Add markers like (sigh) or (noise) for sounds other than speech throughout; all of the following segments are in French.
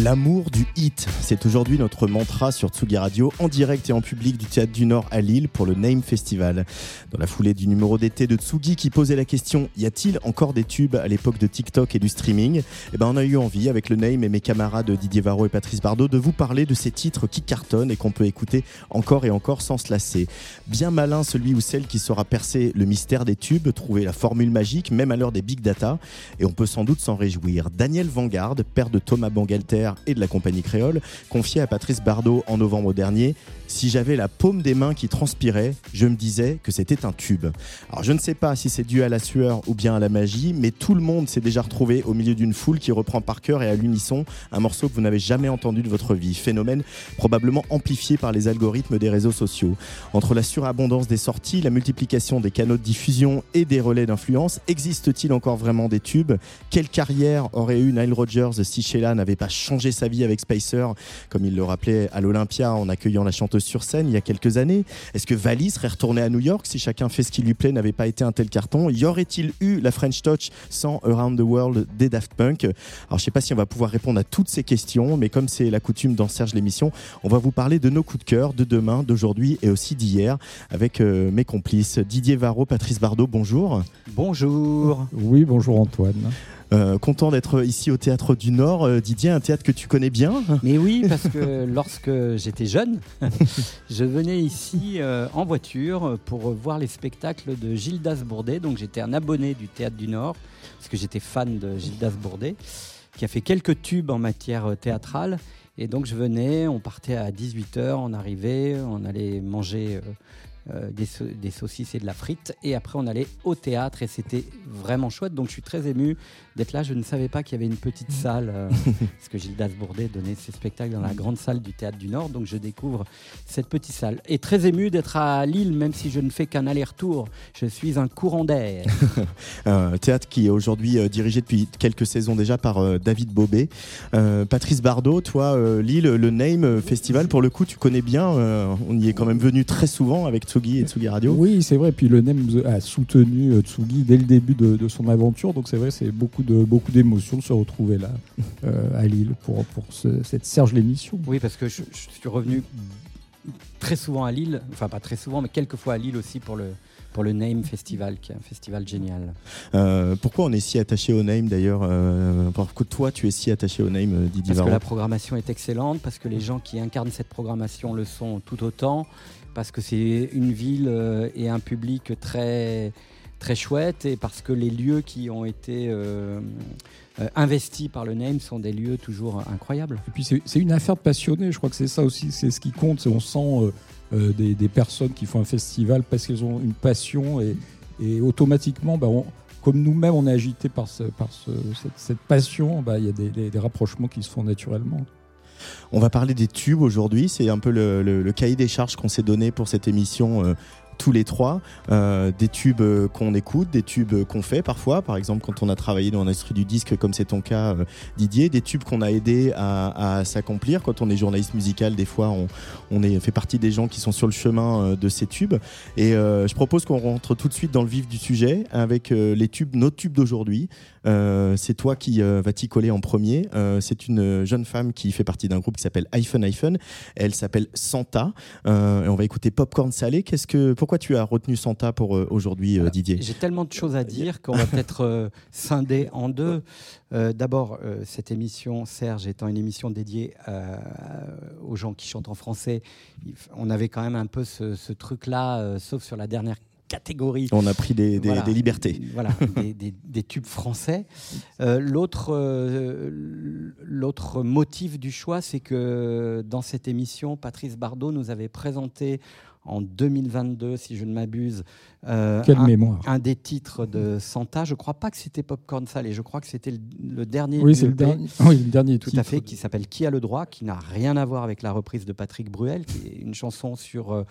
L'amour du hit, c'est aujourd'hui notre mantra sur Tsugi Radio, en direct et en public du Théâtre du Nord à Lille pour le Name Festival. Dans la foulée du numéro d'été de Tsugi qui posait la question y a-t-il encore des tubes à l'époque de TikTok et du streaming? Eh ben, on a eu envie, avec le Name et mes camarades Didier Varro et Patrice Bardot, de vous parler de ces titres qui cartonnent et qu'on peut écouter encore et encore sans se lasser. Bien malin celui ou celle qui saura percer le mystère des tubes, trouver la formule magique, même à l'heure des big data, et on peut sans doute s'en réjouir. Daniel Vanguard, père de Thomas Bangalter et de la compagnie créole, confié à Patrice Bardot en novembre dernier. Si j'avais la paume des mains qui transpirait, je me disais que c'était un tube. Alors je ne sais pas si c'est dû à la sueur ou bien à la magie, mais tout le monde s'est déjà retrouvé au milieu d'une foule qui reprend par cœur et à l'unisson un morceau que vous n'avez jamais entendu de votre vie. Phénomène probablement amplifié par les algorithmes des réseaux sociaux. Entre la surabondance des sorties, la multiplication des canaux de diffusion et des relais d'influence, existe-t-il encore vraiment des tubes? Quelle carrière aurait eu Nile Rodgers si Sheila n'avait pas changé sa vie avec Spicer, comme il le rappelait à l'Olympia en accueillant la chanteuse sur scène il y a quelques années Est-ce que Vali serait retourné à New York si chacun fait ce qui lui plaît n'avait pas été un tel carton? Y aurait-il eu la French Touch sans Around the World des Daft Punk? Alors je sais pas si on va pouvoir répondre à toutes ces questions, mais comme c'est la coutume dans Serge l'émission, on va vous parler de nos coups de cœur de demain, d'aujourd'hui et aussi d'hier avec euh, mes complices Didier Varro, Patrice Bardot. Bonjour. Bonjour. Oui, bonjour Antoine. Euh, content d'être ici au Théâtre du Nord. Euh, Didier, un théâtre que tu connais bien Mais oui, parce que (laughs) lorsque j'étais jeune, (laughs) je venais ici euh, en voiture pour voir les spectacles de Gildas Bourdet. Donc j'étais un abonné du Théâtre du Nord, parce que j'étais fan de Gildas Bourdet, qui a fait quelques tubes en matière théâtrale. Et donc je venais, on partait à 18h, on arrivait, on allait manger des, des saucisses et de la frite. Et après, on allait au théâtre et c'était vraiment chouette. Donc je suis très ému d'être là. Je ne savais pas qu'il y avait une petite salle, euh, (laughs) parce que Gildas Bourdet donnait ses spectacles dans la grande salle du Théâtre du Nord. Donc je découvre cette petite salle. Et très ému d'être à Lille, même si je ne fais qu'un aller-retour. Je suis un courant d'air. (laughs) Un théâtre qui est aujourd'hui euh, dirigé depuis quelques saisons déjà par euh, David Bobet. Euh, Patrice Bardot, toi, euh, Lille, le Name Festival, pour le coup, tu connais bien. euh, on y est quand même venu très souvent avec Tsugi et Tsugi Radio. Oui, c'est vrai. Puis le NEM a soutenu euh, Tsugi dès le début de, de son aventure. Donc c'est vrai, c'est beaucoup de beaucoup d'émotions de se retrouver là (laughs) euh, à Lille pour, pour ce- cette Serge l'émission. Oui, parce que je, je suis revenu très souvent à Lille, enfin pas très souvent, mais quelques fois à Lille aussi pour le, pour le Name Festival, qui est un festival génial. Euh, pourquoi on est si attaché au Name d'ailleurs euh, Pourquoi toi, tu es si attaché au Name, euh, Didier Parce que la programmation est excellente, parce que les gens qui incarnent cette programmation le sont tout autant, parce que c'est une ville euh, et un public très très chouette et parce que les lieux qui ont été euh, euh, investis par le Name sont des lieux toujours incroyables. Et puis c'est une affaire de passionnés. Je crois que c'est ça aussi, c'est ce qui compte. C'est On sent euh, des, des personnes qui font un festival parce qu'elles ont une passion et, et automatiquement, bah, on- comme nous-mêmes, on est agité par, ce- par ce- cette, cette passion. bah, Il y a des, des- des rapprochements qui se font naturellement. On va parler des tubes aujourd'hui. C'est un peu le, le- le cahier des charges qu'on s'est donné pour cette émission. euh, tous les trois, Euh, des tubes qu'on écoute, des tubes qu'on fait parfois, par exemple quand on a travaillé dans l'industrie du disque, comme c'est ton cas euh, Didier, des tubes qu'on a aidé à, s'accomplir. Quand on est journaliste musical, des fois on, on fait partie des gens qui sont sur le chemin euh, de ces tubes. Et je propose qu'on rentre tout de suite dans le vif du sujet avec les tubes, nos tubes d'aujourd'hui. Euh, c'est toi qui euh, va t'y coller en premier. Euh, c'est une jeune femme qui fait partie d'un groupe qui s'appelle iPhone iPhone. Elle s'appelle Santa. Euh, et on va écouter Popcorn Salé. Qu'est-ce que, pourquoi tu as retenu Santa pour euh, aujourd'hui, euh, Didier? J'ai tellement de choses à dire qu'on va peut-être euh, scinder en deux. Euh, D'abord, euh, cette émission, Serge, étant une émission dédiée euh, aux gens qui chantent en français, on avait quand même un peu ce, ce truc-là, euh, sauf sur la dernière catégorie. On a pris des, des- Voilà. des libertés. Voilà, (laughs) des, des- des tubes français. Euh, L'autre euh, l'autre motif du choix, c'est que dans cette émission, Patrice Bardot nous avait présenté en 2022, si je ne m'abuse, euh, Quelle un, mémoire. un des titres de Santa. Je crois pas que c'était Popcorn Salé, je crois que c'était le, le dernier. Oui, c'est le dernier, oui, le dernier Tout titre. à fait, qui s'appelle Qui a le droit, qui n'a rien à voir avec la reprise de Patrick Bruel, qui est une chanson sur, euh,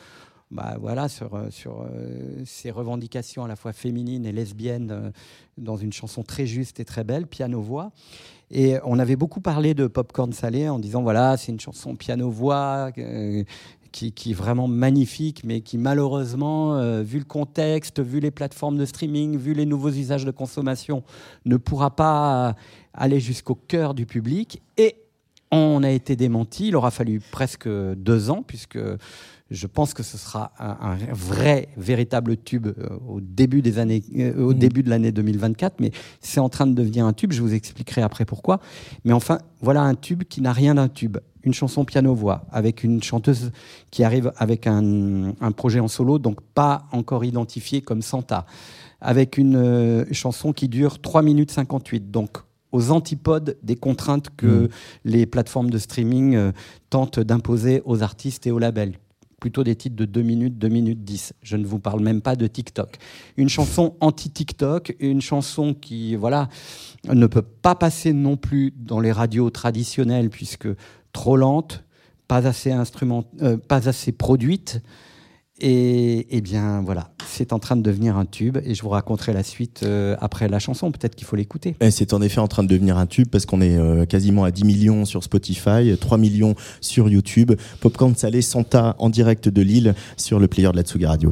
bah, voilà, sur, euh, sur euh, ses revendications à la fois féminines et lesbiennes, euh, dans une chanson très juste et très belle, piano-voix. Et on avait beaucoup parlé de Popcorn Salé en disant voilà, c'est une chanson piano-voix. euh, qui, qui est vraiment magnifique, mais qui malheureusement, euh, vu le contexte, vu les plateformes de streaming, vu les nouveaux usages de consommation, ne pourra pas aller jusqu'au cœur du public. Et on a été démenti. Il aura fallu presque deux ans, puisque je pense que ce sera un, un vrai, véritable tube euh, au début des années, euh, au Mhm. début de l'année 2024. Mais c'est en train de devenir un tube. Je vous expliquerai après pourquoi. Mais enfin, voilà un tube qui n'a rien d'un tube. Une chanson piano-voix avec une chanteuse qui arrive avec un, un projet en solo, donc pas encore identifié comme Santa, avec une euh, chanson qui dure 3 minutes 58, donc aux antipodes des contraintes que Mhm. les plateformes de streaming euh, tentent d'imposer aux artistes et aux labels. Plutôt des titres de 2 minutes, 2 minutes 10. Je ne vous parle même pas de TikTok. Une chanson anti-TikTok, une chanson qui, voilà, ne peut pas passer non plus dans les radios traditionnelles puisque trop lente, pas assez instrument, euh, pas assez produite. Et, eh bien voilà, c'est en train de devenir un tube et je vous raconterai la suite euh, après la chanson. Peut-être qu'il faut l'écouter. Et C'est en effet en train de devenir un tube parce qu'on est euh, quasiment à 10 millions sur Spotify, 3 millions sur YouTube. Popcorn Salé Santa en direct de Lille sur le player de la Tsugi Radio.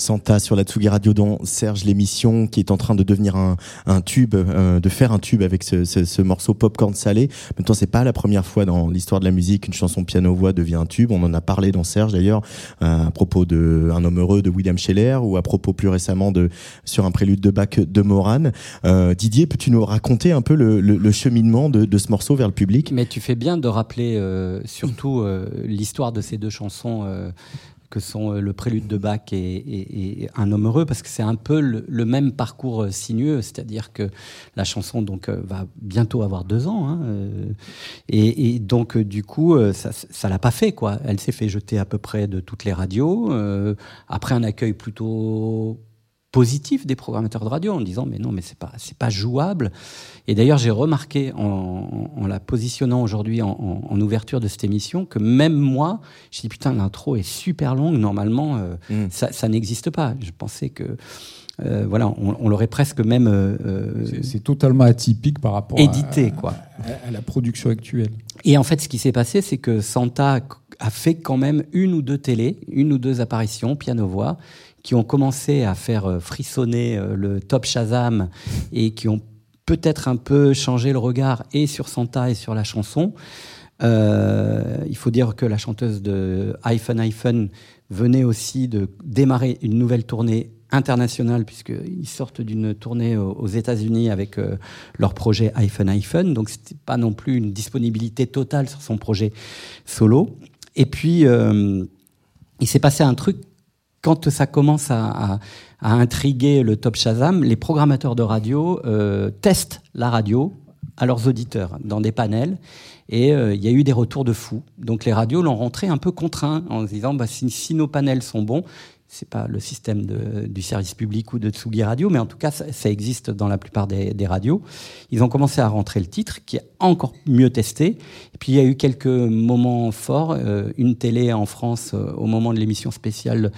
Santa sur la Tsugi Radio dont Serge l'émission qui est en train de devenir un, un tube, euh, de faire un tube avec ce, ce, ce morceau popcorn salé. En même temps, c'est pas la première fois dans l'histoire de la musique qu'une chanson piano-voix devient un tube. On en a parlé dans Serge d'ailleurs euh, à propos de Un homme heureux de William Scheller ou à propos plus récemment de sur un prélude de Bach de Moran. Euh, Didier, peux-tu nous raconter un peu le, le, le cheminement de, de, ce morceau vers le public? Mais tu fais bien de rappeler euh, surtout euh, l'histoire de ces deux chansons que sont euh, le prélude de Bach et, et, et, Un homme heureux, parce que c'est un peu le, le, même parcours euh, sinueux, c'est-à-dire que la chanson donc euh, va bientôt avoir deux ans, hein, et, et, donc du coup ça, ça l'a pas fait quoi. Elle s'est fait jeter à peu près de toutes les radios après un accueil plutôt positif des programmateurs de radio en disant mais non mais c'est pas c'est pas jouable et d'ailleurs j'ai remarqué en, en, la positionnant aujourd'hui en, en, ouverture de cette émission que même moi je dis putain l'intro est super longue normalement euh, mm. ça, ça n'existe pas je pensais que euh, voilà, on, on l'aurait presque même. Euh, c'est totalement atypique par rapport édité, à, quoi. À, à, la production actuelle. Et en fait, ce qui s'est passé, c'est que Santa a fait quand même une ou deux télés, une ou deux apparitions, piano-voix, qui ont commencé à faire euh, frissonner euh, le top Shazam et qui ont peut-être un peu changé le regard et sur Santa et sur la chanson. Euh, il faut dire que la chanteuse de iPhone iPhone venait aussi de démarrer une nouvelle tournée internationale puisqu'ils sortent d'une tournée aux États-Unis avec leur projet iPhone iPhone. Donc c'était pas non plus une disponibilité totale sur son projet solo. Et puis il s'est passé un truc quand ça commence à, intriguer le top Shazam, les programmateurs de radio euh, testent la radio à leurs auditeurs dans des panels. Et euh, il y a eu des retours de fous. Donc les radios l'ont rentré un peu contraint en se disant bah, si nos panels sont bons, c'est pas le système de, du service public ou de Tsugi Radio, mais en tout cas, ça, ça existe dans la plupart des, des, radios. Ils ont commencé à rentrer le titre, qui est encore mieux testé. Et puis, il y a eu quelques moments forts. Euh, une télé en France, euh, au moment de l'émission spéciale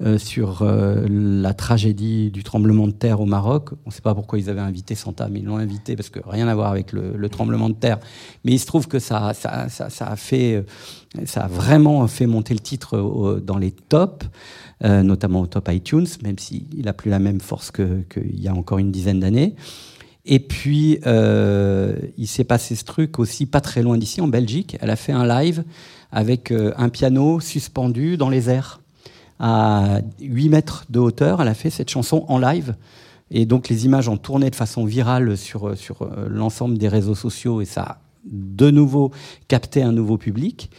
euh, sur euh, la tragédie du tremblement de terre au Maroc. On ne sait pas pourquoi ils avaient invité Santa, mais ils l'ont invité parce que rien à voir avec le, le, tremblement de terre. Mais il se trouve que ça, ça, ça, a fait, ça a vraiment fait monter le titre dans les tops euh, notamment au top iTunes, même s'il n'a plus la même force qu'il y a encore une dizaine d'années. Et puis, euh, il s'est passé ce truc aussi pas très loin d'ici, en Belgique. Elle a fait un live avec euh, un piano suspendu dans les airs. À 8 mètres de hauteur, elle a fait cette chanson en live. Et donc, les images ont tourné de façon virale sur, sur euh, l'ensemble des réseaux sociaux et ça a de nouveau capté un nouveau public.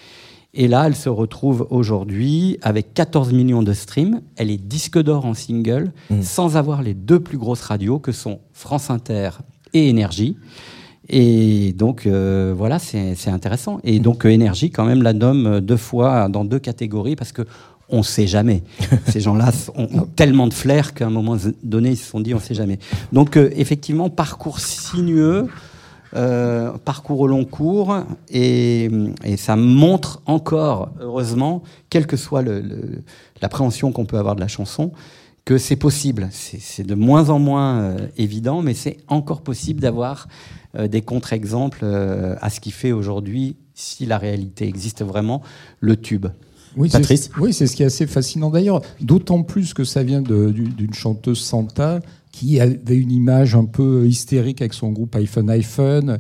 Et là, elle se retrouve aujourd'hui avec 14 millions de streams. Elle est disque d'or en single, mmh. sans avoir les deux plus grosses radios que sont France Inter et Énergie. Et donc, euh, voilà, c'est intéressant. Et donc, Énergie, quand même, la nomme deux fois dans deux catégories parce que on ne sait jamais. (laughs) Ces gens-là ont, ont, tellement de flair qu'à un moment donné, ils se sont dit on ne sait jamais. Donc, euh, effectivement, parcours sinueux. Euh, parcours au long cours et, et, ça montre encore, heureusement, quelle que soit l'appréhension qu'on peut avoir de la chanson, que c'est possible. C'est de moins en moins euh, évident, mais c'est encore possible d'avoir euh, des contre-exemples à ce qui fait aujourd'hui, si la réalité existe vraiment, le tube. Oui, Patrice Oui, c'est ce qui est assez fascinant d'ailleurs, d'autant plus que ça vient d'une chanteuse Santa qui avait une image un peu hystérique avec son groupe iPhone iPhone.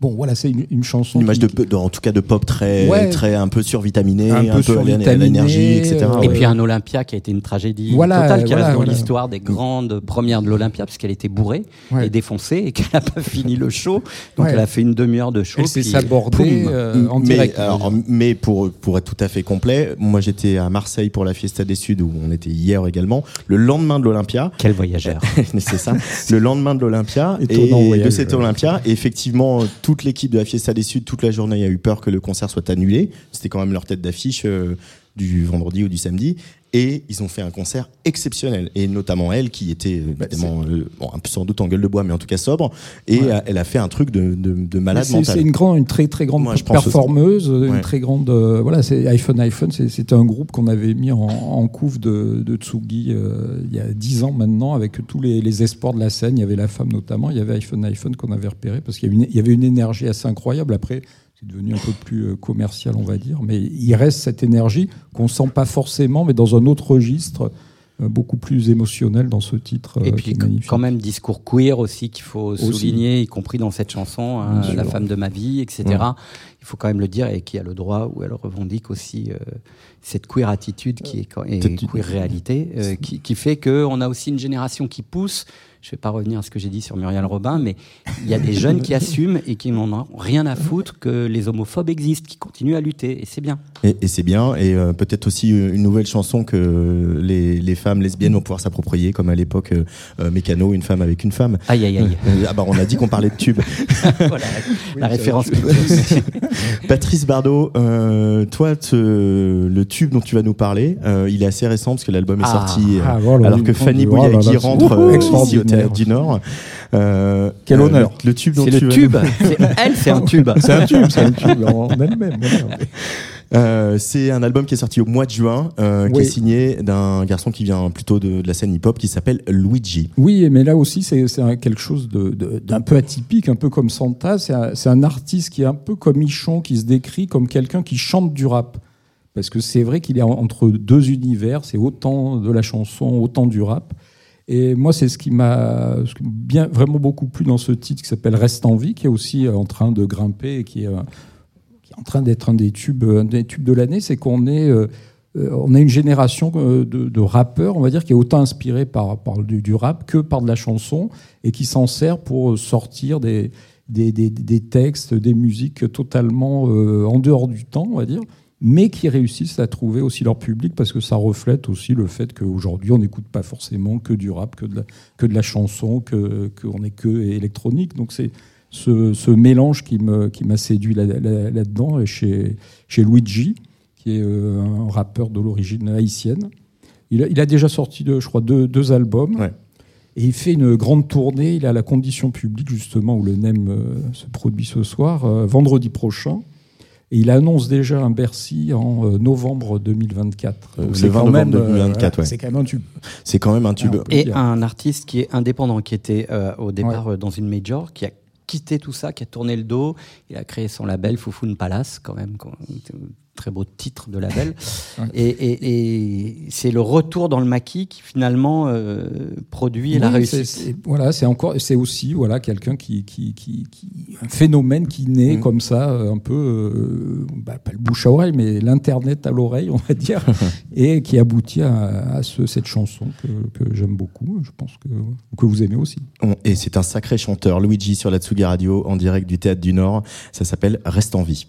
Bon, voilà, c'est une, une, chanson. Une image qui... de, de, en tout cas de pop très, Ouais. très un peu survitaminé, Un un, peu peu, à survitaminé, l'énergie, etc. Et ouais. puis un Olympia qui a été une tragédie Voilà, totale, qui voilà, reste dans voilà. l'histoire des grandes premières de l'Olympia, parce qu'elle était bourrée Ouais. et défoncée et qu'elle n'a pas (laughs) fini le show. Donc Ouais. elle a fait une demi-heure de show. Elle s'est sabordée euh, en mais, direct. alors, mais pour, pour être tout à fait complet, moi j'étais à Marseille pour la Fiesta des Suds où on était hier également. Le lendemain de l'Olympia, Quel voyageur. (laughs) c'est ça, le lendemain de l'Olympia et voyage, de cet. Olympia, et effectivement toute l'équipe de la Fiesta des Suds toute la journée a eu peur que le concert soit annulé. C'était quand même leur tête d'affiche euh, du vendredi ou du samedi. Et ils ont fait un concert exceptionnel. Et notamment elle, qui était euh, Bah, évidemment, euh, bon, sans doute en gueule de bois, mais en tout cas sobre. Et Ouais. euh, elle a fait un truc de, de, de malade C'est- mental. C'est une, grande, une très très grande Moi, performeuse, une très grande. euh, voilà, c'est iPhone iPhone. C'était un groupe qu'on avait mis en, en couve de, de Tsugi euh, il y a 10 ans maintenant, avec tous les, les espoirs de la scène. Il y avait la femme notamment. Il y avait iPhone iPhone qu'on avait repéré parce qu'il y avait une énergie assez incroyable. Après, c'est devenu un peu plus euh, commercial, on va dire. Mais il reste cette énergie qu'on sent pas forcément, mais dans un autre registre. euh, beaucoup plus émotionnel dans ce titre. Et euh, puis est magnifique. quand même discours queer aussi qu'il faut Aussi. souligner, y compris dans cette chanson, hein, la femme de ma vie, etc. Ouais. Il faut quand même le dire et qui a le droit où elle revendique aussi euh, cette queer attitude qui est et queer réalité euh, qui, qui fait qu'on a aussi une génération qui pousse. Je ne vais pas revenir à ce que j'ai dit sur Muriel Robin, mais il y a des jeunes qui (laughs) assument et qui n'en ont rien à foutre que les homophobes existent, qui continuent à lutter, et c'est bien. Et, et c'est bien, et euh, peut-être aussi une nouvelle chanson que les, les femmes lesbiennes vont pouvoir s'approprier, comme à l'époque euh, euh, Mécano, une femme avec une femme. Aïe, aïe, aïe. Euh, ah bah on a dit qu'on parlait de tube. (laughs) voilà, la référence. (laughs) Patrice Bardot, euh, toi, te- le tube dont tu vas nous parler, euh, il est assez récent parce que l'album est Ah. sorti euh, Ah, voilà, alors que Fanny oh Bouyaki c'est rentre euh, ici au du Nord. Euh, Quel euh, honneur. Le, le tube dont C'est tu le tube. C'est- Elle, c'est un (laughs) tube. C'est un tube, c'est un tube (laughs) en elle-même. Euh, c'est un album qui est sorti au mois de juin, euh, qui est signé d'un garçon qui vient plutôt de, de la scène hip-hop, qui s'appelle Luigi. Oui, mais là aussi, c'est quelque chose d'un peu atypique, un peu comme Santa. C'est un, un artiste qui est un peu comme Michon, qui se décrit comme quelqu'un qui chante du rap. Parce que c'est vrai qu'il est en- entre deux univers, c'est autant de la chanson, autant du rap. Et moi, c'est ce qui m'a vraiment beaucoup plu dans ce titre qui s'appelle Reste en vie, qui est aussi euh, en train de grimper et qui est, euh, qui est en train d'être un des tubes, un des tubes de l'année. C'est qu'on est, euh, euh, on a une génération euh, de, rappeurs, on va dire, qui est autant inspirée par, par du, rap que par de la chanson et qui s'en sert pour sortir des, des, des- des textes, des musiques totalement euh, en dehors du temps, on va dire, mais qui réussissent à trouver aussi leur public parce que ça reflète aussi le fait qu'aujourd'hui, on n'écoute pas forcément que du rap, que de la, que de la chanson, que qu'on est que électronique. Donc c'est ce, ce mélange qui me qui m'a séduit là- là- là-dedans chez chez Luigi, qui est euh, un rappeur de l'origine haïtienne. Il a, il a déjà sorti, de, je crois, deux, deux albums. Ouais. Et il fait une grande tournée. Il à la condition publique, justement, où le NEM euh, se produit ce soir, euh, vendredi prochain. Et il annonce déjà un Bercy en euh, novembre 2024. Euh, Donc le c'est 20 quand même, novembre euh, 2024, voilà, ouais. C'est quand même un tube. C'est quand même un tube. Et dire. un artiste qui est indépendant, qui était euh, au départ dans une major, qui a quitté tout ça, qui a tourné le dos. Il a créé son label Foufoune Palace, quand même. Très beau titre de label. (laughs) Ouais. Et, et- et c'est le retour dans le maquis qui finalement euh, produit la Oui, réussite. c'est- c'est- voilà, c'est encore, c'est aussi voilà quelqu'un qui, qui, qui, qui- un phénomène qui naît Mhm. comme ça, euh, un peu, euh, bah, pas le bouche à oreille, mais l'internet à l'oreille, on va dire, (laughs) et qui aboutit à, à ce- cette chanson que, que j'aime beaucoup. Je pense que que vous aimez aussi. On- Et c'est un sacré chanteur, Luigi, sur la Tsugi Radio, en direct du Théâtre du Nord. Ça s'appelle Reste en vie.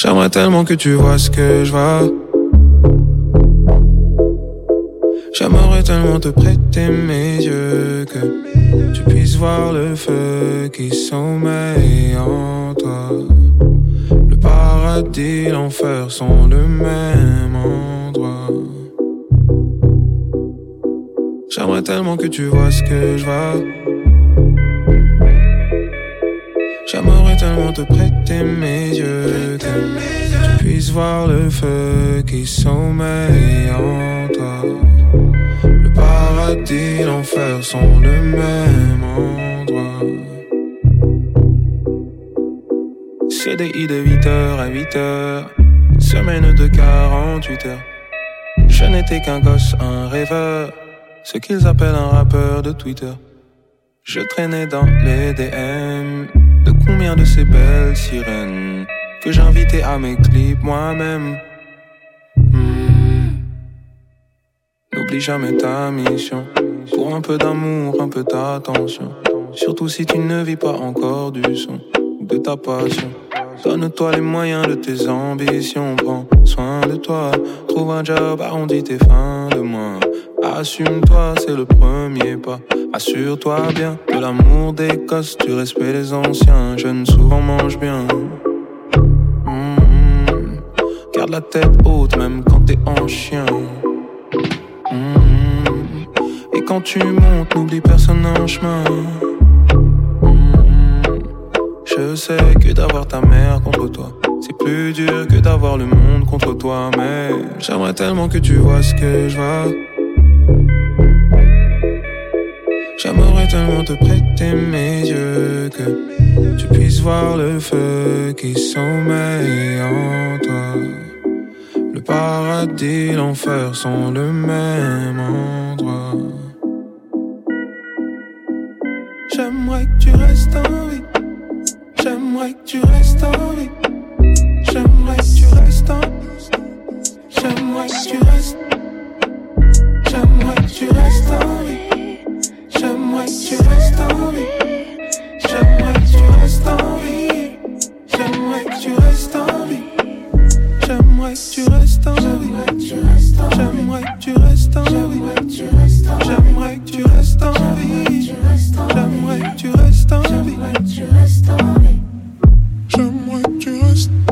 J'aimerais tellement que tu vois ce que je vois. J'aimerais tellement te prêter mes yeux que tu puisses voir le feu qui sommeille en toi. Le paradis, l'enfer sont le même endroit. J'aimerais tellement que tu vois ce que je vois. J'aimerais tellement te prêter mes yeux que tu puisses voir le feu qui sommeille en toi. Le paradis, l'enfer sont le même endroit. CDI de 8h à 8h, semaine de 48 heures. Je n'étais qu'un gosse, un rêveur, ce qu'ils appellent un rappeur de Twitter. Je traînais dans les DM de combien de ces belles sirènes que j'invitais à mes clips moi-même. Hmm. N'oublie jamais ta mission. Pour un peu d'amour, un peu d'attention. Surtout si tu ne vis pas encore du son de ta passion. Donne-toi les moyens de tes ambitions. Prends soin de toi. Trouve un job, arrondis tes fins de mois. Assume-toi, c'est le premier pas. Assure-toi bien de l'amour des gosses, du respect des anciens. Jeunes souvent mangent bien. Mhm. Garde la tête haute même quand t'es en chien. Mhm. Et quand tu montes, n'oublie personne en chemin. Mhm. Je sais que d'avoir ta mère contre toi, c'est plus dur que d'avoir le monde contre toi. Mais j'aimerais tellement que tu vois ce que je vois. J'aimerais tellement te prêter mes yeux que tu puisses voir le feu qui sommeille en toi. Le paradis, l'enfer sont le même endroit. J'aimerais que tu restes en vie. J'aimerais que tu restes en vie. J'aimerais que tu restes en J'aimerais que tu restes. J'aimerais que tu restes en vie. J'aimerais que tu restes en vie. J'aimerais que tu restes en vie. J'aimerais que tu restes en vie. J'aimerais que tu restes en vie. J'aimerais que tu restes en vie. J'aimerais que tu restes en vie. J'aimerais que tu restes en vie. J'aimerais que tu restes. J'aimerais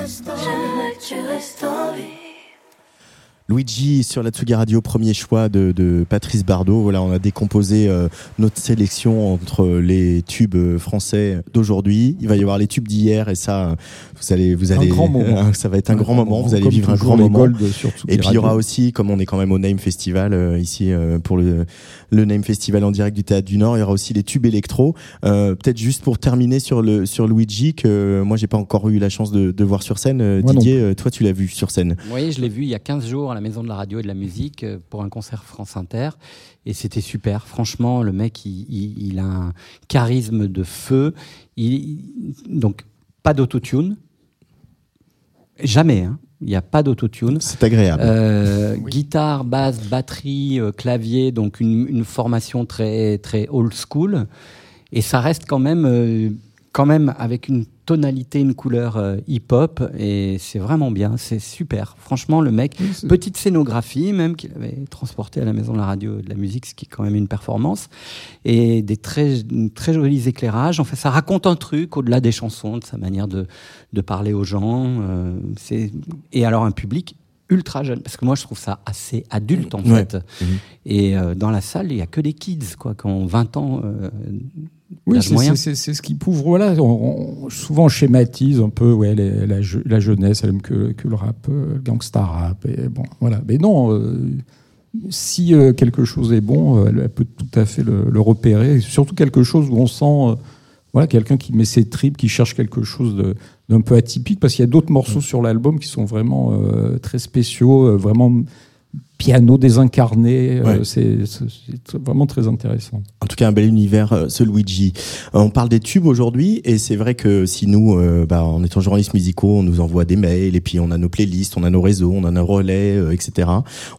resta, jamais tu restes. Luigi sur la Tsugi Radio, premier choix de, de Patrice Bardot. Voilà, on a décomposé euh, notre sélection entre les tubes euh, français d'aujourd'hui. Il va y avoir les tubes d'hier et ça, vous allez, vous allez, grand (laughs) moment. ça va être un grand moment. Vous allez Comme vivre un grand moment. Gold sur Tsugi Et puis il y aura aussi, comme on est quand même au Name Festival euh, ici euh, pour le, le Name Festival en direct du Théâtre du Nord, il y aura aussi les tubes électro. Euh, Peut-être juste pour terminer sur le sur Luigi que euh, moi j'ai pas encore eu la chance de, de voir sur scène. Euh, Moi Didier, euh, toi tu l'as vu sur scène. Oui, je l'ai vu il y a 15 jours à la Maison de la Radio et de la Musique euh, pour un concert France Inter. Et c'était super. Franchement, le mec, il, il- il a un charisme de feu. Il- donc, pas d'autotune. Jamais. hein. Il n'y a pas d'autotune. C'est agréable. Euh, Guitare, basse, batterie, euh, clavier, donc une, une formation très, très old school. Et ça reste quand même, euh, quand même avec une tonalité, une couleur euh, hip-hop. Et c'est vraiment bien, c'est super. Franchement, le mec, Oui, petite scénographie même qu'il avait transporté à la Maison de la Radio et de la Musique, ce qui est quand même une performance. Et des très, très jolis éclairages. En fait, ça raconte un truc au-delà des chansons, de sa manière de, de parler aux gens. euh, c'est- et alors un public ultra jeune, parce que moi je trouve ça assez adulte en Ouais. fait. Mhm. Et euh, dans la salle, il y a que des kids, quoi, qui ont 20 ans. Oui, c'est- ce qui prouve. Voilà, on, on- souvent schématise un peu ouais, les- la, je- la jeunesse, elle aime que, que le rap, euh, le gangsta rap. Et bon, voilà. Mais non, euh, si euh, quelque chose est bon, elle, elle peut tout à fait le, le repérer. Surtout quelque chose où on sent euh, voilà, quelqu'un qui met ses tripes, qui cherche quelque chose d'un peu atypique, parce qu'il y a d'autres morceaux sur l'album qui sont vraiment très spéciaux, vraiment piano désincarné. euh, Ouais. c'est vraiment très intéressant. En tout cas, un bel univers, euh, ce Luigi. Euh, on parle des tubes aujourd'hui, et c'est vrai que si nous, euh, bah, en étant journalistes musicaux, on nous envoie des mails, et puis on a nos playlists, on a nos réseaux, on a nos relais, euh, etc.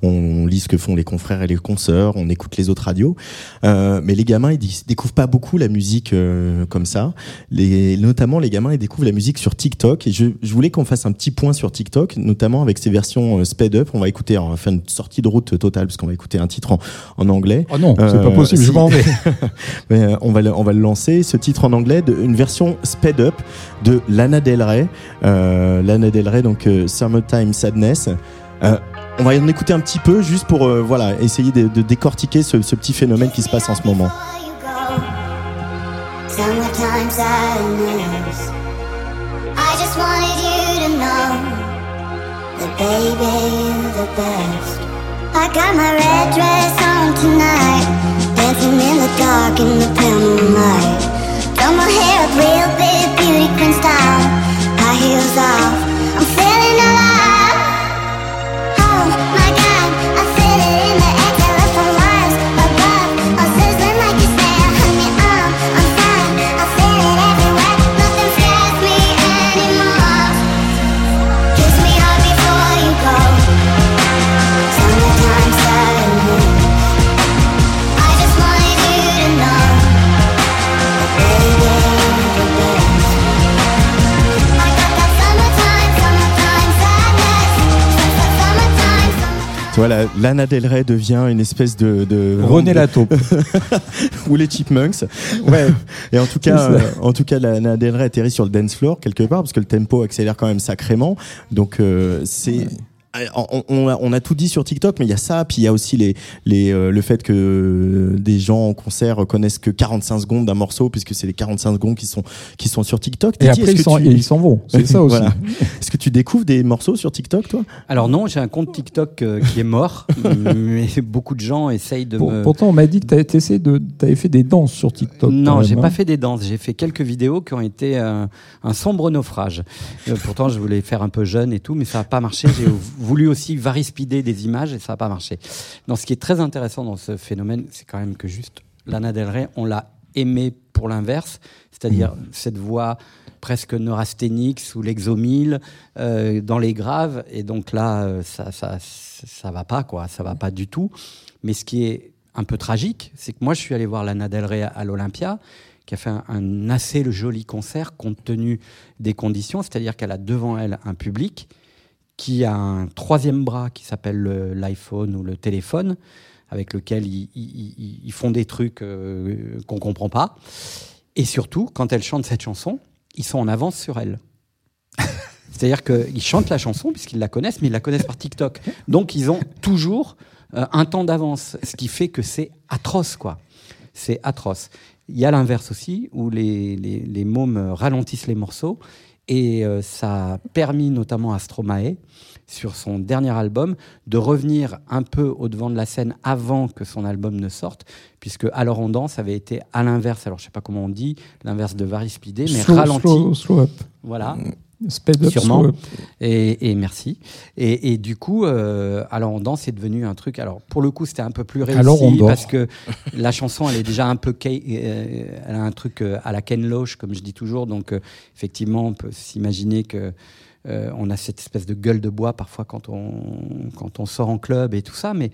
On, lit ce que font les confrères et les consoeurs, on écoute les autres radios. Euh, mais les gamins, ils découvrent pas beaucoup la musique euh, comme ça. Les, notamment, les gamins, ils découvrent la musique sur TikTok. Et je, je voulais qu'on fasse un petit point sur TikTok, notamment avec ces versions sped up. On va écouter, faire une sortie de route totale, parce qu'on va écouter un titre en, en anglais. Oh non, c'est Euh, pas possible, je m'en vais. (laughs) Mais, euh, on, va le, on va le lancer, ce titre en anglais, de, une version sped up de Lana Del Rey. Euh, Lana Del Rey, donc euh, Summertime Sadness. Euh, on va en écouter un petit peu juste pour euh, voilà, essayer de, de décortiquer ce, ce petit phénomène qui se passe en ce moment. Summertime sadness. I just wanted you to know that baby you're the best. I got my red dress on tonight, dancing in the dark in the pale moonlight. Done my hair up real big, beauty queen style. Voilà, Lana Del Rey devient une espèce de, de René Lataupe. (laughs) ou les Chipmunks. Ouais. Et en tout cas, euh, en tout cas, Lana Del Rey atterrit sur le dance floor quelque part parce que le tempo accélère quand même sacrément. Donc euh, c'est on, on a, on a tout dit sur TikTok, mais il y a ça, puis il y a aussi les, les, euh, le fait que des gens en concert connaissent que 45 secondes d'un morceau, puisque c'est les 45 secondes qui sont, qui sont sur TikTok. Et après, ils s'en tu- et ils s'en vont. (laughs) C'est ça aussi. Voilà. Est-ce que tu découvres des morceaux sur TikTok, toi? Alors non, j'ai un compte TikTok euh, qui est mort, (laughs) mais beaucoup de gens essayent de Pour- me... Pourtant, on m'a dit que tu avais fait des danses sur TikTok. Non, j'ai hein. pas fait des danses. J'ai fait quelques vidéos qui ont été euh, un sombre naufrage. Euh, pourtant, je voulais faire un peu jeune et tout, mais ça n'a pas marché. J'ai voulu aussi varispider des images et ça n'a pas marché. Non, ce qui est très intéressant dans ce phénomène, c'est quand même que juste Lana Del Rey, on l'a aimé pour l'inverse, c'est-à-dire cette voix presque neurasthénique sous l'exomile, euh, dans les graves, et donc là, euh, ça, ça, ça va pas, quoi, ça va pas du tout. Mais ce qui est un peu tragique, c'est que moi, je suis allé voir Lana Del Rey à, à l'Olympia, qui a fait un, un assez joli concert compte tenu des conditions, c'est-à-dire qu'elle a devant elle un public qui a un troisième bras qui s'appelle le- l'iPhone ou le téléphone, avec lequel ils, font des trucs euh, qu'on comprend pas. Et surtout, quand elle chante cette chanson, ils sont en avance sur elle. (laughs) C'est-à-dire qu'ils chantent la chanson puisqu'ils la connaissent, mais ils la connaissent par TikTok. Donc ils ont toujours euh, un temps d'avance, ce qui fait que c'est atroce, quoi. C'est atroce. Il y a l'inverse aussi, où les, les, les mômes ralentissent les morceaux, et euh, ça a permis notamment à Stromae, sur son dernier album, de revenir un peu au devant de la scène avant que son album ne sorte, puisque Alors on danse avait été à l'inverse, alors je sais pas comment on dit, l'inverse de Varispidé, mais Slow- ralenti. slow- slow up. Voilà. Sûrement. up. Et, et merci. Et, et du coup, euh, Alors on danse est devenu un truc. Alors pour le coup, c'était un peu plus réussi Alors on parce que la chanson, elle est déjà un peu, euh, elle a un truc euh, à la Ken Loach, comme je dis toujours. Donc euh, effectivement, on peut s'imaginer que euh, on a cette espèce de gueule de bois parfois quand on quand on sort en club et tout ça, mais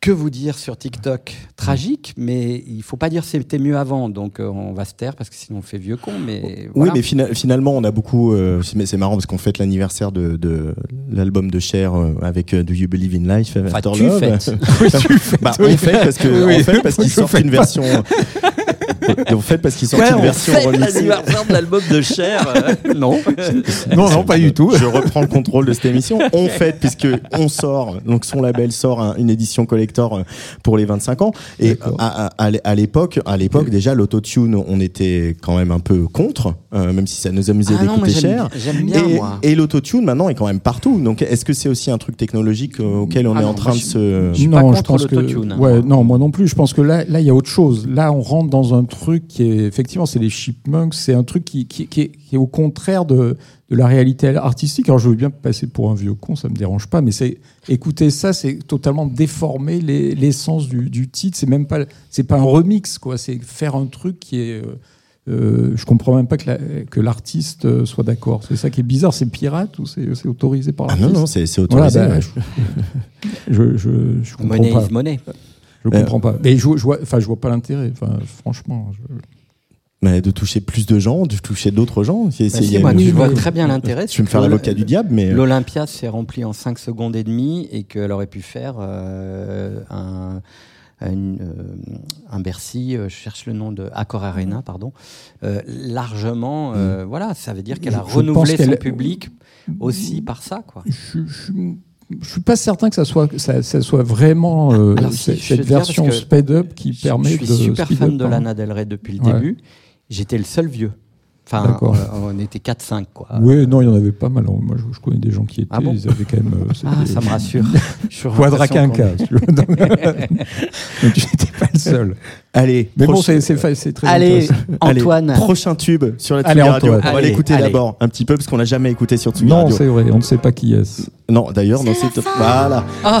que vous dire sur TikTok Tragique, mais il faut pas dire c'était mieux avant, donc euh, on va se taire parce que sinon on fait vieux con. Mais Oui, voilà. mais fina- finalement, on a beaucoup. euh, c'est- mais c'est marrant parce qu'on fête l'anniversaire de, de l'album de Cher euh, avec euh, Do You Believe in Life Enfin, After (laughs) tu fêtes. Bah, on fête parce que Oui, on fête parce fête (laughs) une pas. Version. on fête parce qu'ils sortent Ouais, une on version remixée. l'anniversaire de l'album de Cher. euh, (laughs) non. Non, non, pas du tout. Je reprends le contrôle de cette émission. On fête puisque on sort, donc son label sort un- une édition collector euh, pour les 25 ans. Et à, à- à l'é- à l'époque, à l'époque déjà l'autotune, on était quand même un peu contre, euh, même si ça nous amusait Ah d'écouter cher. bien- j'aime bien, et, moi. et l'autotune maintenant est quand même partout. Donc est-ce que c'est aussi un truc technologique euh, auquel on Ah est non, en train de se Je suis pas non, contre je pense que ouais, non, moi non plus. Je pense que là, là, il y a autre chose. Là, on rentre dans un truc qui est effectivement, c'est les chipmunks. C'est un truc qui, qui, qui est, qui est au contraire de, de la réalité artistique. Alors, je veux bien passer pour un vieux con, ça me dérange pas, mais c'est écouter ça, c'est totalement déformer les- l'essence du, du titre. C'est même pas, c'est pas un remix, quoi. C'est faire un truc qui est. euh, euh, je comprends même pas que la- que l'artiste euh, soit d'accord. C'est ça qui est bizarre. C'est pirate ou c'est c'est autorisé par Ah l'artiste non non c'est c'est Voilà, autorisé. bah, ouais. je, je, je comprends Money pas. is money. Je Euh, comprends pas. Mais je, je vois, enfin, je vois pas l'intérêt. Franchement, je- Mais de toucher plus de gens, de toucher d'autres gens. C'est- Bah, si, a moi, une- vois mais- très bien l'intérêt. Je vais me faire l'avocat du diable, mais. euh, L'Olympia s'est rempli en 5 secondes et demie et qu'elle aurait pu faire euh, un, un, euh, un Bercy, euh, je cherche le nom de Accor Arena, pardon, euh, largement. euh, Voilà, ça veut dire qu'elle a Je- renouvelé son qu'elle- public aussi par ça, quoi. je, je, je suis pas certain que ça soit, ça, ça soit vraiment euh, Alors, si, cette, version que speed up qui Je- permet je suis de. super fan de. Lana Del Rey depuis le Ouais. début. J'étais le seul vieux. Enfin, euh, on était 4-5, quoi. Oui, non, il y en avait pas mal. Moi, je, je connais des gens qui étaient. Ah bon ils avaient quand même. euh, (laughs) Ah, ça me rassure. Quadraquinca. l'impression tu vois. (laughs) Donc, j'étais pas le seul. Allez, Mais bon, prochain- c'est très Allez, Antoine. prochain tube sur la Allez, Tsugi Radio. Antoine. On va l'écouter d'abord un petit peu parce qu'on l'a jamais écouté sur Tsugi Non, Radio. c'est vrai, on ne sait pas qui est-ce. Non, d'ailleurs, non, C'est voilà. Ah,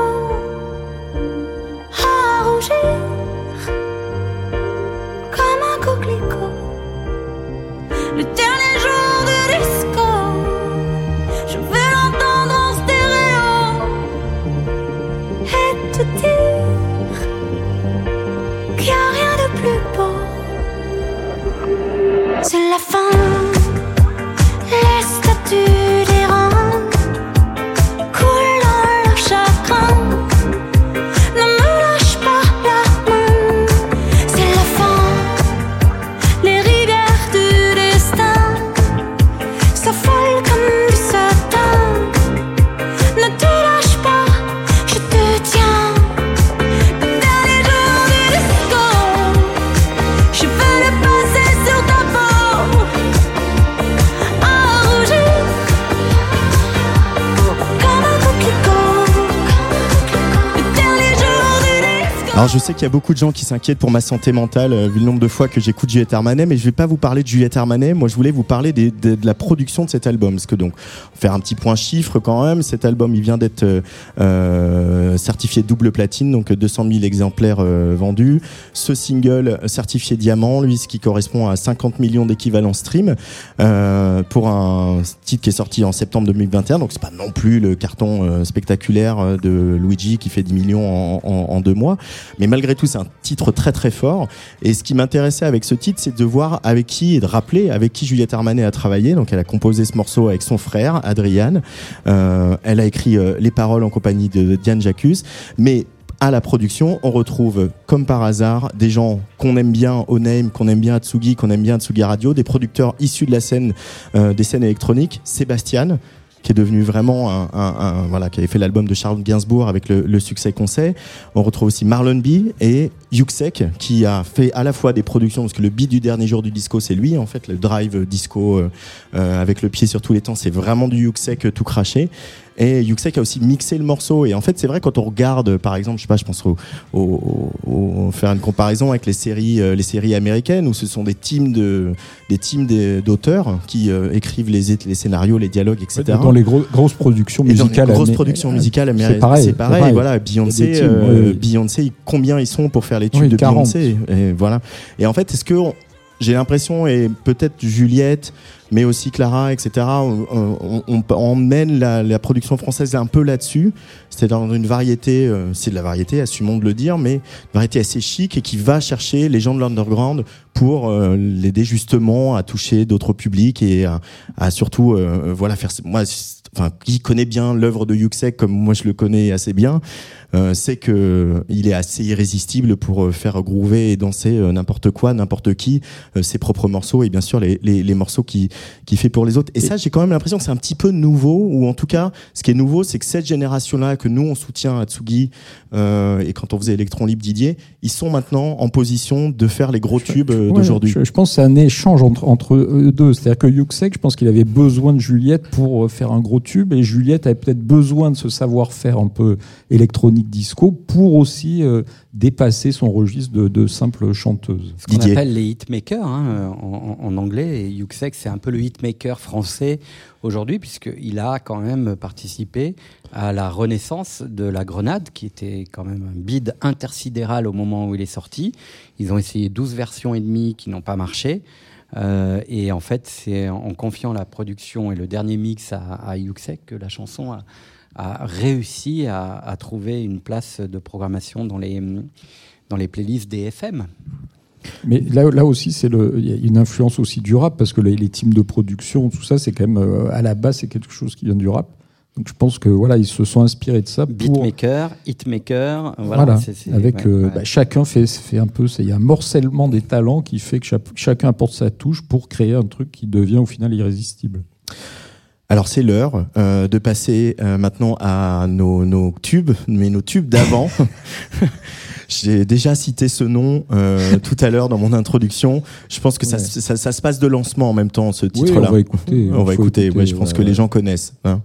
je sais qu'il y a beaucoup de gens qui s'inquiètent pour ma santé mentale euh, vu le nombre de fois que j'écoute Juliette Armanet, mais je vais pas vous parler de Juliette Armanet. Moi, je voulais vous parler de la production de cet album, parce que donc faire un petit point chiffre quand même. Cet album, il vient d'être euh, euh, certifié double platine, donc 200 000 exemplaires euh, vendus. Ce single certifié diamant, lui, ce qui correspond à 50 millions d'équivalents stream euh, pour un titre qui est sorti en septembre 2021. Donc c'est pas non plus le carton spectaculaire de Luigi qui fait 10 millions en deux mois. Mais malgré tout, c'est un titre très très fort. Et ce qui m'intéressait avec ce titre, c'est de voir avec qui et de rappeler avec qui Juliette Armanet a travaillé. Donc elle a composé ce morceau avec son frère, Adrian. Euh, elle a écrit euh, les paroles en compagnie de Diane Jacus. Mais à la production, on retrouve, comme par hasard, des gens qu'on aime bien au Name, qu'on aime bien à Tsugi, qu'on aime bien à Tsugi Radio, des producteurs issus de la scène, euh, des scènes électroniques. Sébastien, qui est devenu vraiment un, un- un- voilà, qui avait fait l'album de Charles Gainsbourg avec le, le succès qu'on sait. On retrouve aussi Marlon B et Yuxek, qui a fait à la fois des productions, parce que le beat du dernier jour du disco, c'est lui, en fait, le drive disco euh, euh, avec le pied sur tous les temps, c'est vraiment du Yuxek euh, tout craché. Et Yuxek a aussi mixé le morceau. Et en fait, c'est vrai quand on regarde, par exemple, je sais pas, je pense au, au- au- faire une comparaison avec les séries, euh, les séries américaines où ce sont des teams de, des teams d'auteurs qui euh, écrivent les, les scénarios, les dialogues, etc. Dans les gros- grosses productions musicales. les grosses productions musicales c'est américaines, pareil, c'est pareil. pareil. Voilà, Il y a Beyoncé, teams, euh. Beyoncé, combien ils sont pour faire les tubes Oui, de 40. Beyoncé et voilà. Et en fait, est-ce que on- j'ai l'impression et peut-être Juliette, mais aussi Clara, etc. On, on, on- emmène la, la production française un peu là-dessus. C'est dans une variété, euh, c'est de la variété, assumons de le dire, mais une variété assez chic et qui va chercher les gens de l'underground pour euh, l'aider justement à toucher d'autres publics et à, à surtout, euh, voilà, faire. Moi, enfin, qui connaît bien l'œuvre de Yuxek comme moi je le connais assez bien, euh, c'est que il est assez irrésistible pour euh, faire groover et danser euh, n'importe quoi, n'importe qui, euh, ses propres morceaux et bien sûr les, les, les morceaux qui qui fait pour les autres. Et, ça, j'ai quand même l'impression que c'est un petit peu nouveau, ou en tout cas, ce qui est nouveau, c'est que cette génération-là que nous on soutient à Tsugi euh, et quand on faisait Electron Libre Didier, ils sont maintenant en position de faire les gros tubes Ouais, d'aujourd'hui. Je, je pense que c'est un échange entre, entre eux deux. C'est-à-dire que Yuxek, je pense qu'il avait besoin de Juliette pour faire un gros tube et Juliette avait peut-être besoin de ce savoir-faire un peu électronique disco pour aussi euh, dépasser son registre de, de simple chanteuse. Ce qu'on appelle les hitmakers hein, en, en- en anglais. Et Yuxek, c'est un peu le hitmaker français aujourd'hui, puisqu'il a quand même participé à la renaissance de la Grenade, qui était quand même un bide intersidéral au moment où il est sorti. Ils ont essayé 12 versions et demie qui n'ont pas marché. Euh, et en fait, c'est en confiant la production et le dernier mix à, à Yuxek que la chanson a, a réussi à, à trouver une place de programmation dans les, dans les playlists des FM. Mais là, là aussi, c'est il y a une influence aussi du rap parce que les, les teams de production, tout ça, c'est quand même euh, à la base, c'est quelque chose qui vient du rap. Donc je pense que voilà, ils se sont inspirés de ça pour Beatmaker, hitmaker, voilà. Voilà, c'est- c'est- avec ouais, euh, ouais. bah, chacun fait, fait un peu, il y a un morcellement des talents qui fait que chaque- chacun apporte sa touche pour créer un truc qui devient au final irrésistible. Alors c'est l'heure euh, de passer euh, maintenant à nos, nos tubes, mais nos tubes d'avant. J'ai déjà cité ce nom euh, tout à l'heure dans mon introduction. Je pense que ça, Ouais. ça, ça se passe de lancement en même temps, ce Oui, titre-là. on va écouter. On va écouter. écouter, ouais, je pense ouais, que les gens connaissent. hein.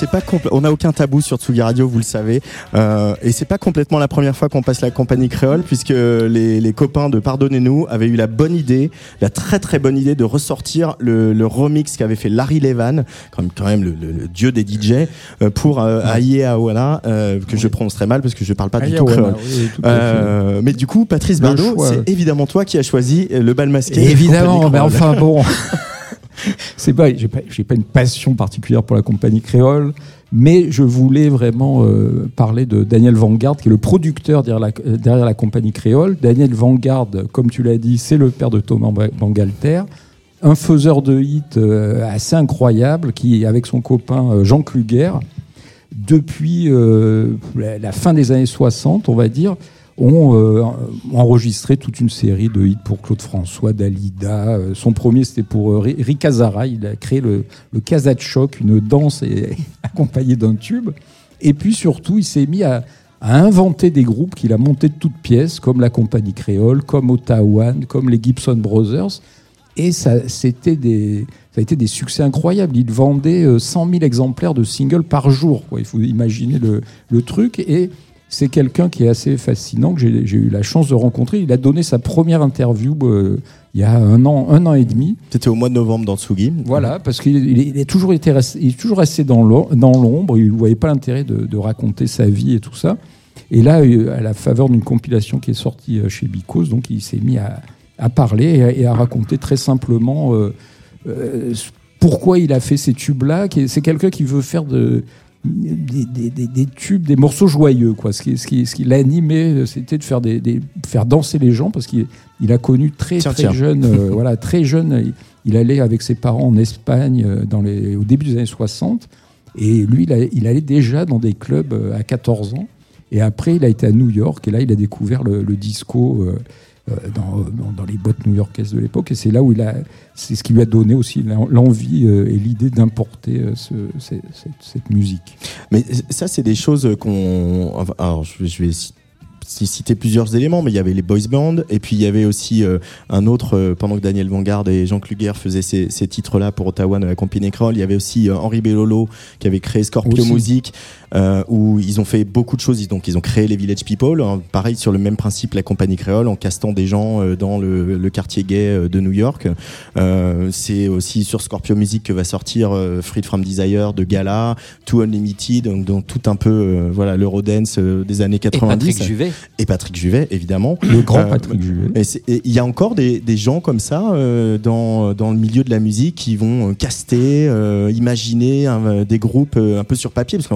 C'est pas on n'a aucun tabou sur Tsugi Radio, vous le savez, euh, et c'est pas complètement la première fois qu'on passe la compagnie créole, puisque les, les copains de Pardonnez-nous avaient eu la bonne idée, la très très bonne idée de ressortir le, le remix qu'avait fait Larry Levan, comme quand même le, le- le dieu des DJ, euh, pour euh, Aïe Aouana, euh, que je prononcerai mal parce que je parle pas du tout créole. oui, tout Euh, mais du coup, Patrice Bardot, c'est évidemment toi qui as choisi euh, le bal masqué. de Évidemment, mais enfin bon. (laughs) (laughs) c'est pas, j'ai pas, une passion particulière pour la compagnie créole, mais je voulais vraiment euh, parler de Daniel Vanguard, qui est le producteur derrière la, derrière la compagnie créole. Daniel Vanguard, comme tu l'as dit, c'est le père de Thomas Ba- Bangalter, un faiseur de hits euh, assez incroyable, qui, avec son copain euh, Jean Kluger, depuis euh, la fin des années 60, on va dire, ont euh, enregistré toute une série de hits pour Claude François, Dalida. Euh, Son premier, c'était pour euh, Ri- Rick Hazara. Il a créé le, le Kazachok, une danse (laughs) accompagnée d'un tube. Et puis surtout, il s'est mis à, inventer des groupes qu'il a montés de toutes pièces, comme la Compagnie Créole, comme Ottawa, comme les Gibson Brothers. Et ça, c'était des, ça a été des succès incroyables. Il vendait euh, 100 000 exemplaires de singles par jour. quoi. Il faut imaginer le, le truc. Et c'est quelqu'un qui est assez fascinant, que j'ai eu la chance de rencontrer. Il a donné sa première interview euh, il y a un an, un an et demi. C'était au mois de novembre dans Tsugi. Voilà, parce qu'il il est, il est toujours été resté, il est toujours resté dans l'om- dans l'ombre. Il ne voyait pas l'intérêt de, de raconter sa vie et tout ça. Et là, euh, à la faveur d'une compilation qui est sortie euh, chez Bicos, donc il s'est mis à, à parler et à, et à raconter très simplement euh, euh, pourquoi il a fait ces tubes-là. C'est quelqu'un qui veut faire de, des, des- des- tubes, des morceaux joyeux. Quoi. Ce qui, ce qui, ce qui l'animait, c'était de faire, des, des- faire danser les gens parce qu'il il a connu très, Tiens, très tiens. jeune, euh, (laughs) voilà, très jeune. Il, il allait avec ses parents en Espagne euh, dans les, au début des années 60. Et lui, il, a- il allait déjà dans des clubs euh, à 14 ans. Et après, il a été à New York. Et là, il a découvert le, le disco euh, dans, dans- dans les boîtes new-yorkaises de l'époque. Et c'est là où il a, c'est ce qui lui a donné aussi l'en- l'envie euh, et l'idée d'importer euh, ce- cette, musique. Mais ça, c'est des choses qu'on. Alors, je vais- citer plusieurs éléments, mais il y avait les boys bands, et puis il y avait aussi euh, un autre, euh, pendant que Daniel Vanguard et Jean Kluger faisaient ces, ces titres-là pour Ottawa de la compagnie Kroll, il y avait aussi euh, Henri Bellolo qui avait créé Scorpio Aussi. Music, euh, où ils ont fait beaucoup de choses. Ils- Donc, ils ont créé les Village People, hein, pareil sur le même principe, la compagnie créole, en castant des gens euh, dans le, le quartier gay euh, de New York. Euh, c'est aussi sur Scorpio Music que va sortir euh, Freed from Desire de Gala, Too Unlimited, donc, donc tout un peu euh, voilà l'Eurodance euh, des années Et 90. Patrick Juvet. Et Patrick Juvet, évidemment. Le grand Euh, Patrick Juvet. Et et il y a encore des, des gens comme ça euh, dans, dans le milieu de la musique qui vont caster, euh, imaginer des groupes euh, un peu sur papier. Parce que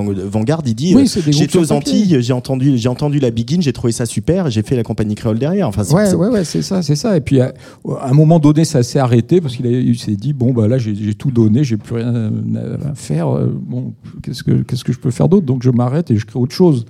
Il dit Oui, euh, J'étais aux. Antilles, j'ai entendu, j'ai entendu la Begin, j'ai trouvé ça super, j'ai fait la compagnie créole derrière. Enfin, c'est- Ouais, ouais, ouais, c'est ça, c'est ça. Et puis à, à un moment donné, ça s'est arrêté parce qu'il s'est dit bon bah là j'ai tout donné, j'ai plus rien à faire. Euh, Bon, qu'est-ce que qu'est-ce que je peux faire d'autre? Donc je m'arrête et je crée autre chose.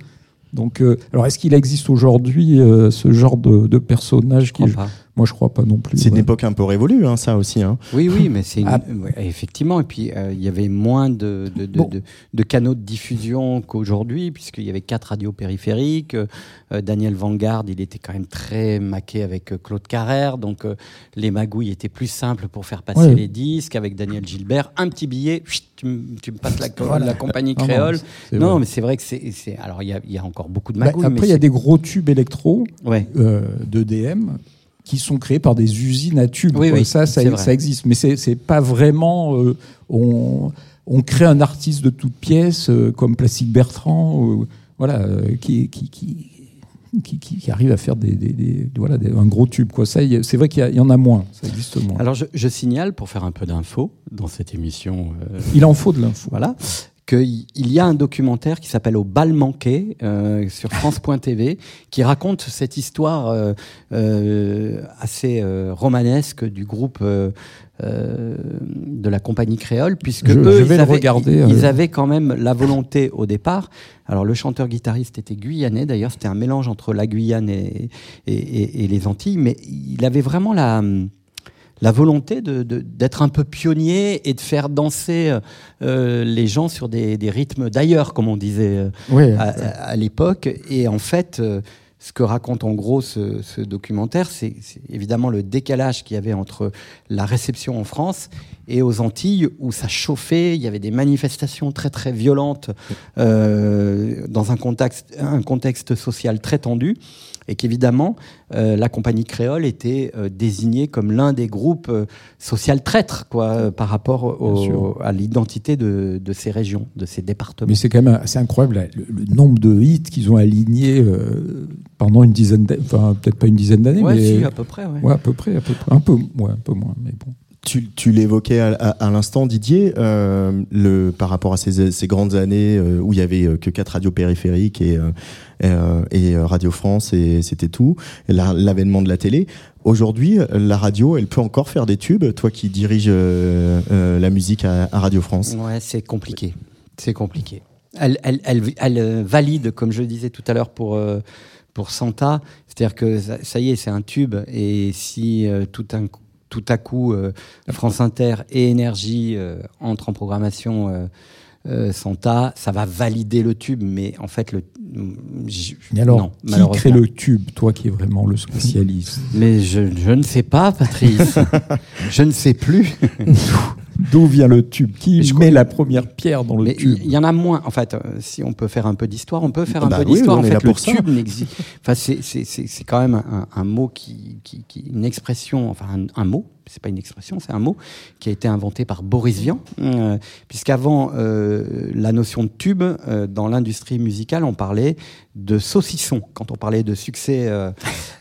Donc euh, alors est-ce qu'il existe aujourd'hui euh, ce genre de, de personnage Je qui crois pas. Moi je crois pas non plus. c'est une ouais. époque un peu révolue, hein, ça aussi. Hein. Oui, oui, mais c'est une- Ah. ouais, effectivement. Et puis euh, il y avait moins de, de, de- Bon. de- de canaux de diffusion qu'aujourd'hui, puisqu'il y avait quatre radios périphériques. Euh, Daniel Vanguard, il était quand même très maqué avec euh, Claude Carrère, donc euh, les magouilles étaient plus simples pour faire passer Ouais. les disques. Avec Daniel Gilbert, un petit billet, tu, me- tu me passes la, Voilà. la compagnie Non, non, créole. Non, vrai. mais c'est vrai que c'est. Alors il y a, il y a encore beaucoup de Bah, magouilles. après il y a des gros tubes électro Ouais. Qui sont créés par des usines à tubes. Oui, oui, ça, ça, existe, mais c'est pas vraiment. euh, on, on crée un artiste de toutes pièces euh, comme Plastique Bertrand, voilà, euh, qui, qui, qui, qui, qui- qui arrive à faire des, des- des- voilà, des- un gros tube. Quoi. Ça, c'est vrai qu'il y, en a moins. Ça existe moins. Alors je, je signale, pour faire un peu d'infos dans cette émission. euh, il en faut de l'info. Voilà. Qu'il il y a un documentaire qui s'appelle Au bal manqué euh, sur (laughs) France.tv qui raconte cette histoire euh, euh, assez euh, romanesque du groupe euh, euh, de la compagnie créole, puisque Je- eux, je ils, avaient, regarder, ils avaient quand même la volonté au départ. Alors le chanteur-guitariste était guyanais, d'ailleurs c'était un mélange entre la Guyane et, et- et- et les Antilles, mais il avait vraiment la la volonté de- de- d'être un peu pionnier et de faire danser euh, les gens sur des, des rythmes d'ailleurs, comme on disait euh, Ouais. à, à l'époque. Et en fait, euh, ce que raconte en gros ce, ce documentaire, c'est c'est évidemment le décalage qu'il y avait entre la réception en France et aux Antilles, où ça chauffait, il y avait des manifestations très très violentes euh, dans un contexte, un contexte social très tendu, et qu'évidemment, euh, la compagnie créole était euh, désignée comme l'un des groupes euh, social traîtres quoi, euh, par rapport au- à l'identité de, de ces régions, de ces départements. Mais c'est quand même assez incroyable là, le, le nombre de hits qu'ils ont alignés pendant une dizaine d'années, enfin peut-être pas une dizaine d'années, Ouais, mais si, à peu près. ouais. ouais, à peu près, à peu près, un peu, un peu moins, mais bon. Tu, l'évoquais à, l'instant, Didier, euh, par rapport à ces, grandes années euh, où il y avait euh, que quatre radios périphériques et, Radio France et c'était tout, l'avènement de la télé. Aujourd'hui, la radio, elle peut encore faire des tubes. Toi qui diriges la musique à, Radio France. Ouais, c'est compliqué. C'est compliqué. Elle, valide, comme je disais tout à l'heure pour, pour Santa, c'est-à-dire que ça, y est, c'est un tube. Et si tout, un, tout à coup euh, France Inter et Énergie euh, entrent en programmation euh, Santa, ça va valider le tube. Mais en fait, le, Et alors, non, qui malheureusement. crée le tube, toi qui es vraiment le spécialiste? Mais je, je ne sais pas, Patrice. (laughs) je ne sais plus. (laughs) D'où vient le tube Qui met la première pierre dans le Mais tube il y, en a moins. En fait, euh, si on peut faire un peu d'histoire, on peut faire un bah peu oui, d'histoire. en fait, le ça. tube n'existe. Enfin, c'est- c'est c'est- c'est quand même un, un mot qui, qui, qui- une expression, enfin un, un mot. C'est pas une expression, c'est un mot qui a été inventé par Boris Vian, euh, puisqu'avant euh, la notion de tube euh, dans l'industrie musicale, on parlait de saucisson quand on parlait de succès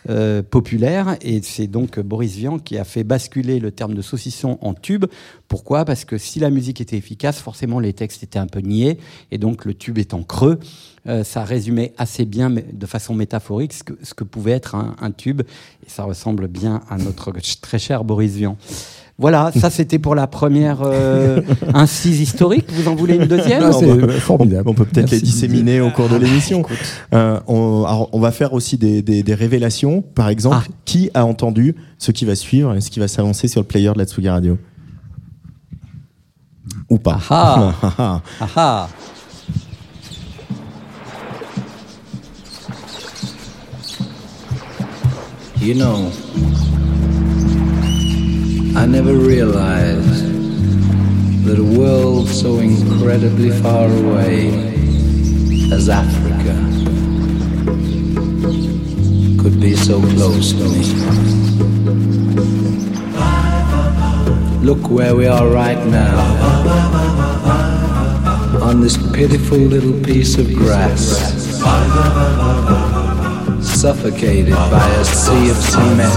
(laughs) populaire, et c'est donc Boris Vian qui a fait basculer le terme de saucisson en tube. Pourquoi? Parce que si la musique était efficace, forcément les textes étaient un peu niais, et donc le tube étant creux, euh, ça résumait assez bien, mais de façon métaphorique, ce que, ce que pouvait être un, un tube, et ça ressemble bien à notre (laughs) très cher Boris Vian. Voilà, ça c'était pour la première euh, (laughs) incise historique. Vous en voulez une deuxième? Ah, c'est on peut- formidable. On peut peut-être les disséminer au cours de l'émission. Écoute, Euh, on, alors, on va faire aussi des, des- des révélations. Par exemple, Ah. qui a entendu ce qui va suivre et ce qui va s'avancer sur le player de la Tsugi Radio? Ou pas Ah (laughs) You know, I never realized that a world so incredibly far away as Africa could be so close to me. Look where we are right now. On this pitiful little piece of grass suffocated by a sea of cement,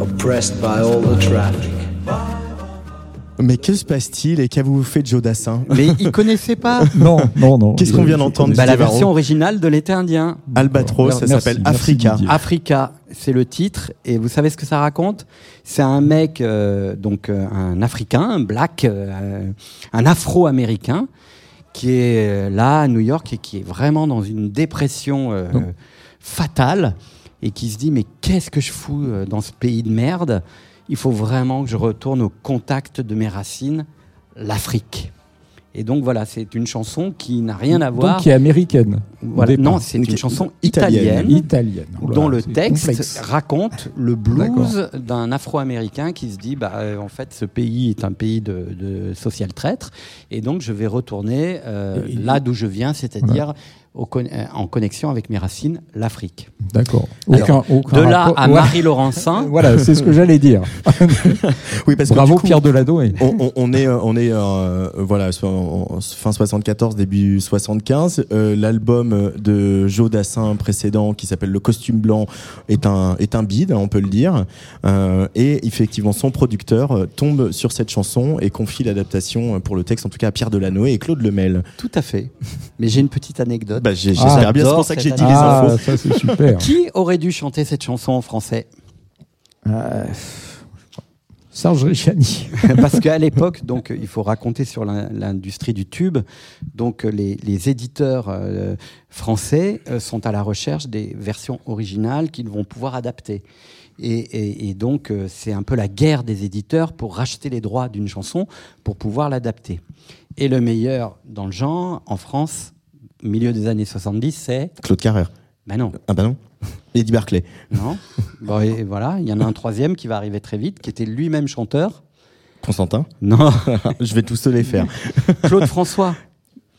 oppressed by all the traffic. Mais que se passe-t-il et qu'avez-vous fait de Joe Dassin (laughs) Mais ils connaissaient pas (laughs) Non, non, non. Qu'est-ce qu'on vient d'entendre bah, La version originale de l'été indien. Albatros, ça s'appelle Africa. Africa, c'est le titre. Et vous savez ce que ça raconte? C'est un mec, euh, donc euh, un Africain, un black, euh, un Afro-américain, qui est là à New York et qui est vraiment dans une dépression euh. Fatale et qui se dit mais qu'est-ce que je fous euh, dans ce pays de merde? Il faut vraiment que je retourne au contact de mes racines, l'Afrique. Et donc voilà, c'est une chanson qui n'a rien à voir. Donc qui est américaine. Voilà. Non, c'est une chanson italienne. italienne dont le texte complexe. raconte le blues d'un Afro-Américain qui se dit bah euh, en fait ce pays est un pays de, de social traître et donc je vais retourner euh, là d'où je viens, c'est-à-dire au euh, en connexion avec mes racines, l'Afrique. D'accord. Alors, Aucun, aucun De là rapport- à Ouais. Marie Laurencin, (laughs) Voilà, c'est ce que j'allais dire. (laughs) Oui, parce que Bravo coup, Pierre Deladoé. on, on- on est, euh, on est euh, voilà, fin 74, début 75. Euh, L'album de Joe Dassin précédent, qui s'appelle Le Costume Blanc, est un, est un bide, on peut le dire. Euh, et effectivement, son producteur tombe sur cette chanson et confie l'adaptation pour le texte, en tout cas à Pierre Delanoë et Claude Lemel. tout à fait. Mais j'ai une petite anecdote. Bah, Ah, J'espère bien, c'est pour ça que j'ai dit les Ah, infos. ça c'est super. Qui aurait dû chanter cette chanson en français Euh, Serge Reggiani. (laughs) Parce qu'à l'époque, donc, il faut raconter sur l'in- l'industrie du tube. Donc, les, les éditeurs euh, français euh, sont à la recherche des versions originales qu'ils vont pouvoir adapter. Et, et- et donc, euh, c'est un peu la guerre des éditeurs pour racheter les droits d'une chanson pour pouvoir l'adapter. Et le meilleur dans le genre, en France, milieu des années 70, c'est Claude Carrère. Ben non. Ah bah non. (laughs) Eddie Barclay. Non. Bon, et voilà, il y en a un troisième qui va arriver très vite, qui était lui-même chanteur. Constantin Non. (laughs) Je vais tous te les faire. (laughs) Claude François.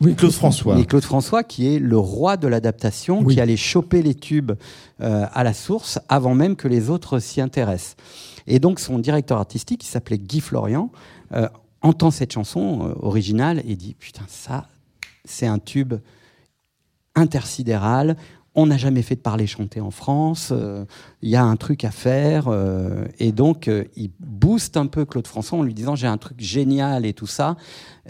Oui, Claude François. Et Claude François, qui est le roi de l'adaptation, Oui. qui allait choper les tubes euh, à la source avant même que les autres s'y intéressent. Et donc, son directeur artistique, qui s'appelait Guy Florian, euh, entend cette chanson euh, originale et dit Putain, ça, c'est un tube intersidéral. On n'a jamais fait de parler chanter en France. euh, Il y a un truc à faire. euh, et donc, euh, il booste un peu Claude François en lui disant J'ai un truc génial et tout ça.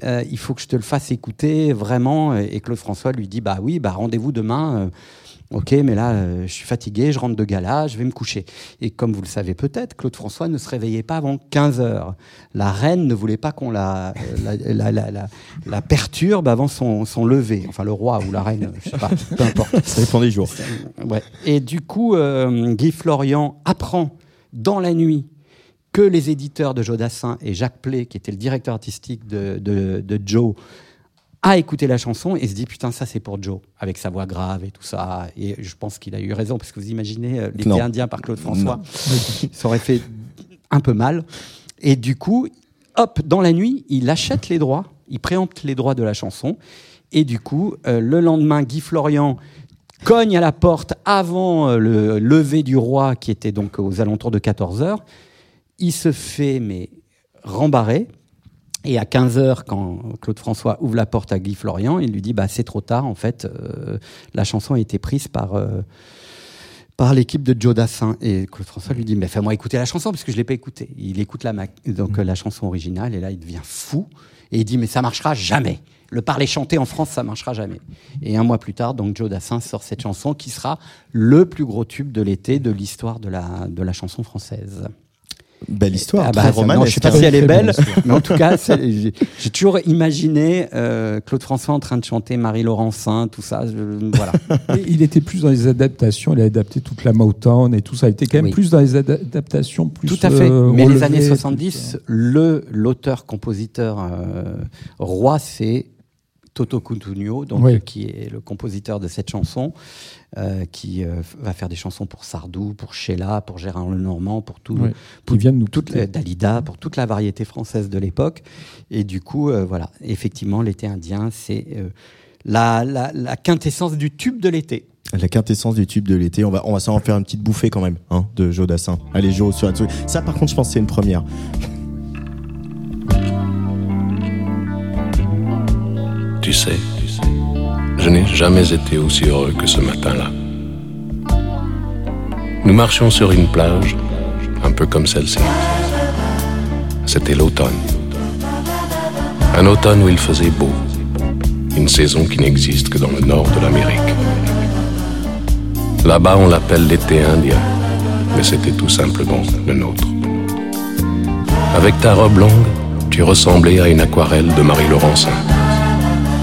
Euh, il faut que je te le fasse écouter vraiment. Et Claude François lui dit Bah oui, bah rendez-vous demain. Euh, Ok, mais là, euh, je suis fatigué, je rentre de gala, je vais me coucher. Et comme vous le savez peut-être, Claude François ne se réveillait pas avant 15 heures. La reine ne voulait pas qu'on la, la, la, la- la- la perturbe avant son, son lever. Enfin, le roi ou la reine, je sais pas, peu importe. (laughs) Ça dépend des jours. Ouais. Et du coup, euh, Guy Florian apprend dans la nuit que les éditeurs de Jodassin et Jacques Play, qui était le directeur artistique de, de- de Joe, a écouté la chanson et se dit putain ça c'est pour Joe avec sa voix grave et tout ça. Et je pense qu'il a eu raison parce que vous imaginez euh, l'été indien par Claude François (laughs) ça aurait fait un peu mal. Et du coup hop dans la nuit il achète les droits il préempte les droits de la chanson. Et du coup euh, le lendemain Guy Florian cogne à la porte avant euh, le lever du roi qui était donc aux alentours de 14 heures. Il se fait mais rembarrer et à 15h, quand Claude François ouvre la porte à Guy Florian, il lui dit bah, c'est trop tard, en fait, euh, la chanson a été prise par, euh, par l'équipe de Joe Dassin. Et Claude François lui dit mais fais-moi écouter la chanson, parce que je ne l'ai pas écoutée. Il écoute la, donc, euh, la chanson originale, et là, il devient fou. Et il dit mais ça marchera jamais. Le parler chanté en France, ça marchera jamais. Et un mois plus tard, donc Joe Dassin sort cette chanson qui sera le plus gros tube de l'été de l'histoire de la, de la chanson française. Belle histoire, Ah bah, très ça- romanesque. non, je sais pas hein. si elle est belle, mais en tout cas, j'ai toujours imaginé euh, Claude François en train de chanter Marie Laurencin, tout ça. je- voilà. (laughs) Et il était plus dans les adaptations, il a adapté toute la Motown et tout ça. Il était quand même Oui. plus dans les ada- adaptations plus. Tout à fait. euh, Mais les années tout 70, ça. le l'auteur-compositeur euh, roi, c'est Toto Cutugno, donc Oui. qui est le compositeur de cette chanson, euh, qui euh, va faire des chansons pour Sardou, pour Sheila, pour Gérard Lenormand, pour tout, Oui. pour Qui viennent nous toute Dalida, pour toute la variété française de l'époque. Et du coup, euh, voilà, effectivement, l'été indien, c'est euh, la, la- la quintessence du tube de l'été. La quintessence du tube de l'été. On va, on va s'en faire une petite bouffée quand même, hein, de Joe Dassin. Allez, Joe, sur un truc. Ça, par contre, je pense que c'est une première. Tu sais, je n'ai jamais été aussi heureux que ce matin-là. Nous marchions sur une plage, un peu comme celle-ci. C'était l'automne. Un automne où il faisait beau. Une saison qui n'existe que dans le nord de l'Amérique. Là-bas, on l'appelle l'été indien, mais c'était tout simplement le nôtre. Avec ta robe longue, tu ressemblais à une aquarelle de Marie Laurencin.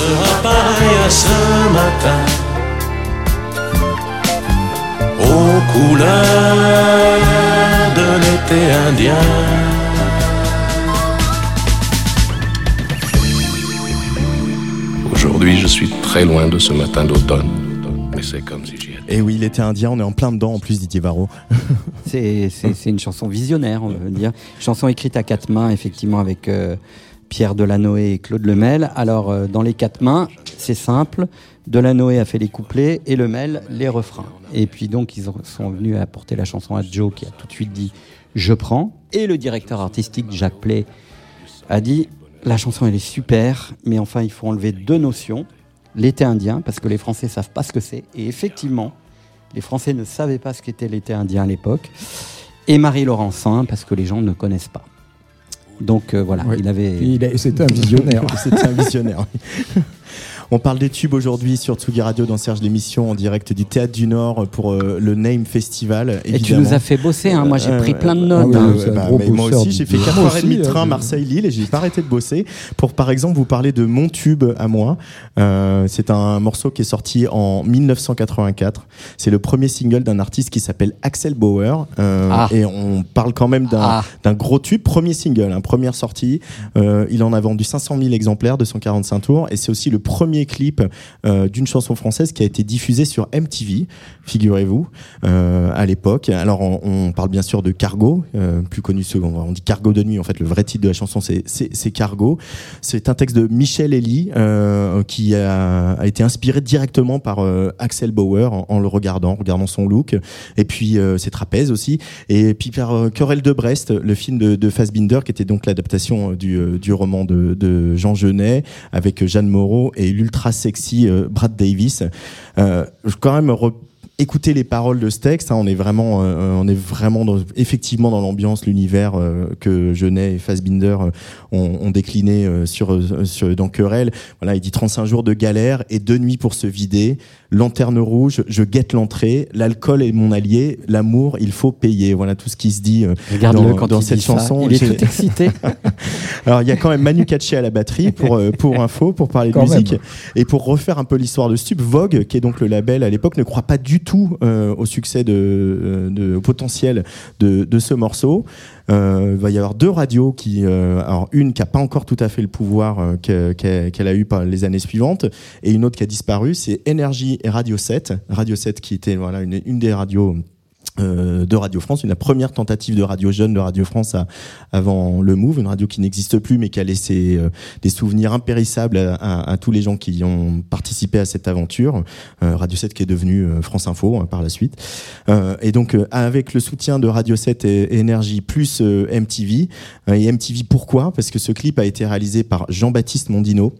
sera pareil à ce matin aux couleurs de l'été indien. Aujourd'hui, je suis très loin de ce matin d'automne, mais c'est comme si j'y étais. Et oui, l'été indien, on est en plein dedans en plus, Didier Varro. C'est une chanson visionnaire, on veut dire. Chanson écrite à quatre mains, effectivement, avec euh, Pierre Delanoë et Claude Lemel. Alors, euh, dans les quatre mains, c'est simple. Delanoë a fait les couplets et Lemel les refrains. Et puis donc, ils ont- sont venus apporter la chanson à Joe, qui a tout de suite dit « Je prends ». Et le directeur artistique, Jacques Play, a dit « La chanson, elle est super, mais enfin, il faut enlever deux notions. L'été indien, parce que les Français savent pas ce que c'est. Et effectivement, les Français ne savaient pas ce qu'était l'été indien à l'époque. Et Marie Laurencin, parce que les gens ne connaissent pas. Donc euh, voilà, il avait. Il a- C'était un visionnaire. (laughs) C'était un visionnaire. (laughs) On parle des tubes aujourd'hui sur Tsugi Radio dans Serge l'émission en direct du Théâtre du Nord pour euh, le Name Festival. Et tu nous as fait bosser, hein. moi j'ai pris plein de notes. Ah hein. ouais, bah, mais moi aussi, j'ai fait 4h30 de train Marseille-Lille et j'ai pas arrêté de bosser pour, par exemple, vous parler de mon tube à moi. Euh, c'est un morceau qui est sorti en 1984. C'est le premier single d'un artiste qui s'appelle Axel Bauer. Euh, Ah. Et on parle quand même d'un Ah. gros tube, premier single, hein, première sortie. Euh, il en a vendu 500 000 exemplaires de 145 tours et c'est aussi le premier clip euh, d'une chanson française qui a été diffusé sur MTV, figurez-vous, euh, à l'époque. Alors on, parle bien sûr de Cargo, euh, plus connu second. On dit Cargo de nuit. En fait, le vrai titre de la chanson c'est Cargo. C'est un texte de Michel Elie qui a, été inspiré directement par Axel Bauer en, le regardant, regardant son look et puis ses trapèzes aussi et puis par Querelle de Brest, le film de, de Fassbinder qui était donc l'adaptation du, roman de, Jean Genet avec Jeanne Moreau et l'ultra sexy euh, Brad Davis. Euh, quand même écouter les paroles de ce texte, hein, on est vraiment, euh, on est vraiment dans, effectivement dans l'ambiance, l'univers euh, que Genet et Fassbinder euh, ont, ont décliné euh, sur, sur dans Querelle. Voilà, il dit 35 jours de galère et deux nuits pour se vider. Lanterne rouge, je guette l'entrée. L'alcool est mon allié. L'amour, il faut payer. Voilà tout ce qui se dit euh, dans, quand dans il cette ça. chanson. Il est tout excité. (laughs) alors il y a quand même Manu Katché à la batterie pour euh, pour (laughs) info, pour parler de musique même. et pour refaire un peu l'histoire de Stup. Vogue, qui est donc le label à l'époque, ne croit pas du tout euh, au succès de, de au potentiel de, de ce morceau. Euh, il va y avoir deux radios qui, euh, alors une qui a pas encore tout à fait le pouvoir euh, que- qu'elle a eu par les années suivantes, et une autre qui a disparu, c'est Énergie et Radio 7. Radio 7 qui était voilà une, une des radios euh, de Radio France, une la première tentative de radio jeune de Radio France à- avant le Move, une radio qui n'existe plus mais qui a laissé euh, des souvenirs impérissables à, à- à tous les gens qui ont participé à cette aventure. Euh, radio 7 qui est devenue euh, France Info hein, par la suite. Euh, et donc euh, avec le soutien de Radio 7 et, Énergie plus euh, MTV. Euh, et MTV pourquoi? Parce que ce clip a été réalisé par Jean-Baptiste Mondino.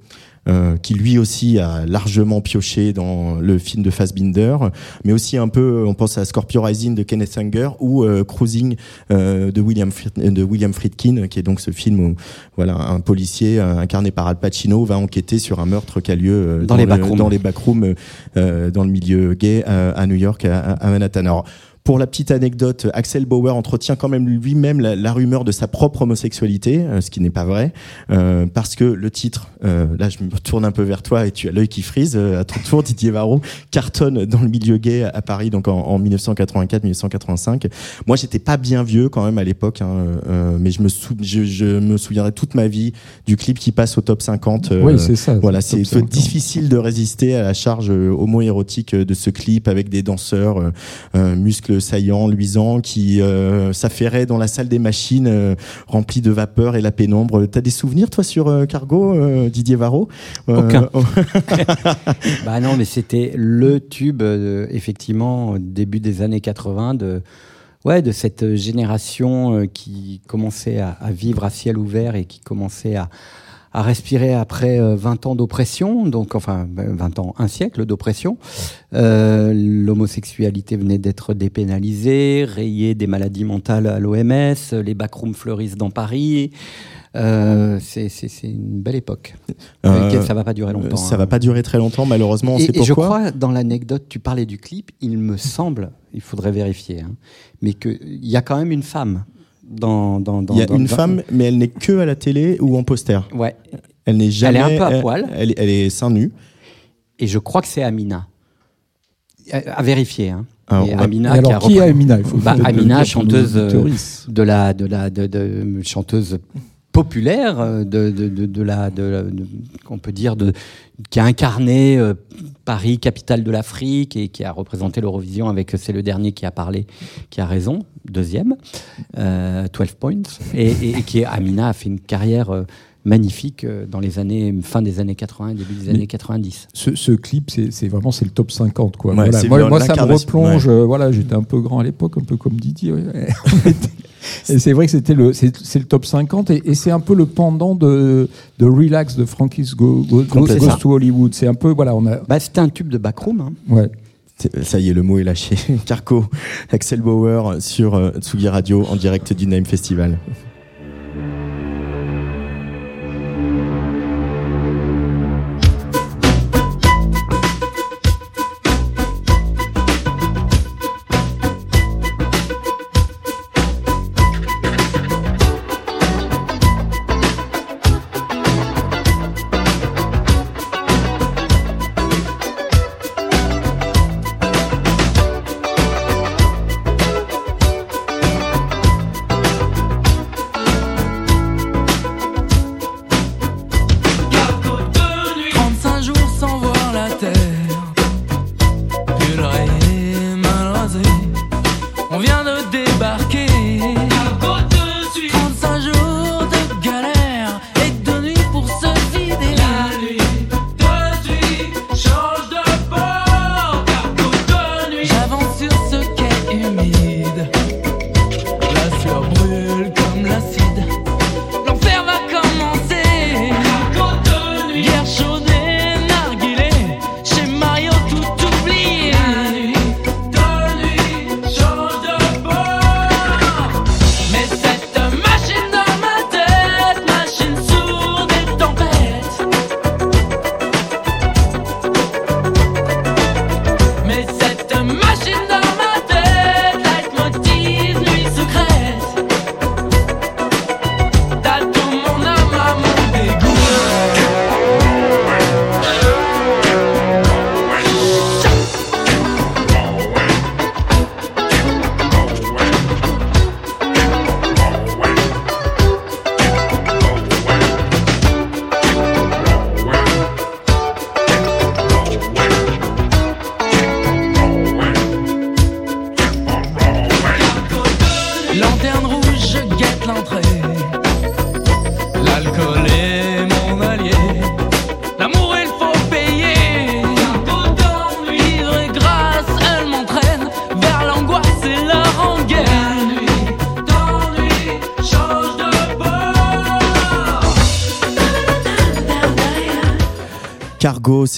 Euh, qui lui aussi a largement pioché dans le film de Fassbinder, mais aussi un peu, on pense à Scorpio Rising de Kenneth Anger ou euh, Cruising euh, de William de William Friedkin, qui est donc ce film où voilà un policier euh, incarné par Al Pacino va enquêter sur un meurtre qui a lieu Dans les le- backrooms. dans les backrooms dans le milieu gay à New York, à, à Manhattan. Alors, pour la petite anecdote, Axel Bauer entretient quand même lui-même la, la rumeur de sa propre homosexualité, euh, ce qui n'est pas vrai, euh, parce que le titre, euh, là je me tourne un peu vers toi et tu as l'œil qui frise, euh, à ton tour (laughs) Didier Varro, cartonne dans le milieu gay à Paris, donc en, en 1984-1985. Moi j'étais pas bien vieux quand même à l'époque, hein, euh, mais je me, sou- je, je me souviendrai toute ma vie du clip qui passe au top 50. euh, Oui, c'est ça. voilà, c'est c'est top 50. difficile de résister à la charge euh, homo-érotique euh, de ce clip avec des danseurs euh, muscles saillants, luisants, qui euh, s'affairaient dans la salle des machines euh, remplie de vapeur et la pénombre. T'as des souvenirs, toi, sur euh, Cargo, euh, Didier Varro? Aucun. (laughs) (laughs) bah non, mais c'était le tube, effectivement, début des années 80, de, ouais, de cette génération qui commençait à, à vivre à ciel ouvert et qui commençait à, à respirer après euh, 20 ans d'oppression, donc enfin ben, 20 ans, un siècle d'oppression. Euh, L'homosexualité venait d'être dépénalisée, rayée des maladies mentales à l'OMS, les backrooms fleurissent dans Paris. Euh, c'est une belle époque. Euh, ça va pas durer longtemps. Ça hein. va pas durer très longtemps, malheureusement. On Et, sait et je crois, dans l'anecdote, tu parlais du clip, il me semble, il faudrait vérifier, hein, mais qu'il y a quand même une femme dans. dans, dans Il y a dans- une dans- femme, mais elle n'est que à la télé ou en poster. Ouais. Elle n'est jamais. Elle est un peu à elle- poil. Elle, elle est seins nus. Et je crois que c'est Amina. À, à vérifier. Hein. Et Amina Et alors, qui a qui est Amina? Il faut Bah, Amina, chanteuse euh, de la, de la, de, de- chanteuse populaire euh, de, de, de, de la, de, la- de- qu'on peut dire de, qui a incarné euh, Paris, capitale de l'Afrique, et qui a représenté l'Eurovision avec C'est le dernier qui a parlé, qui a raison, deuxième, euh, 12 points, et, et- et qui est, Amina a fait une carrière euh, magnifique euh, dans les années, fin des années 80, début des Mais- années 90. Ce, ce clip, c'est c'est vraiment c'est le top 50 quoi. Ouais, Voilà. Moi, moi, ça me replonge. euh, voilà, j'étais un peu grand à l'époque, un peu comme Didier. ouais. (laughs) c'est vrai que c'était le c'est le top 50 et, et c'est un peu le pendant de, de Relax de Frankie's Go, Go. Goes to Hollywood. C'est un peu voilà, on a Bah, c'était un tube de backroom. hein. ouais. Ça y est, le mot est lâché. (laughs) Carco, Axel Bauer sur euh, Tsugi Radio en direct du Name Festival.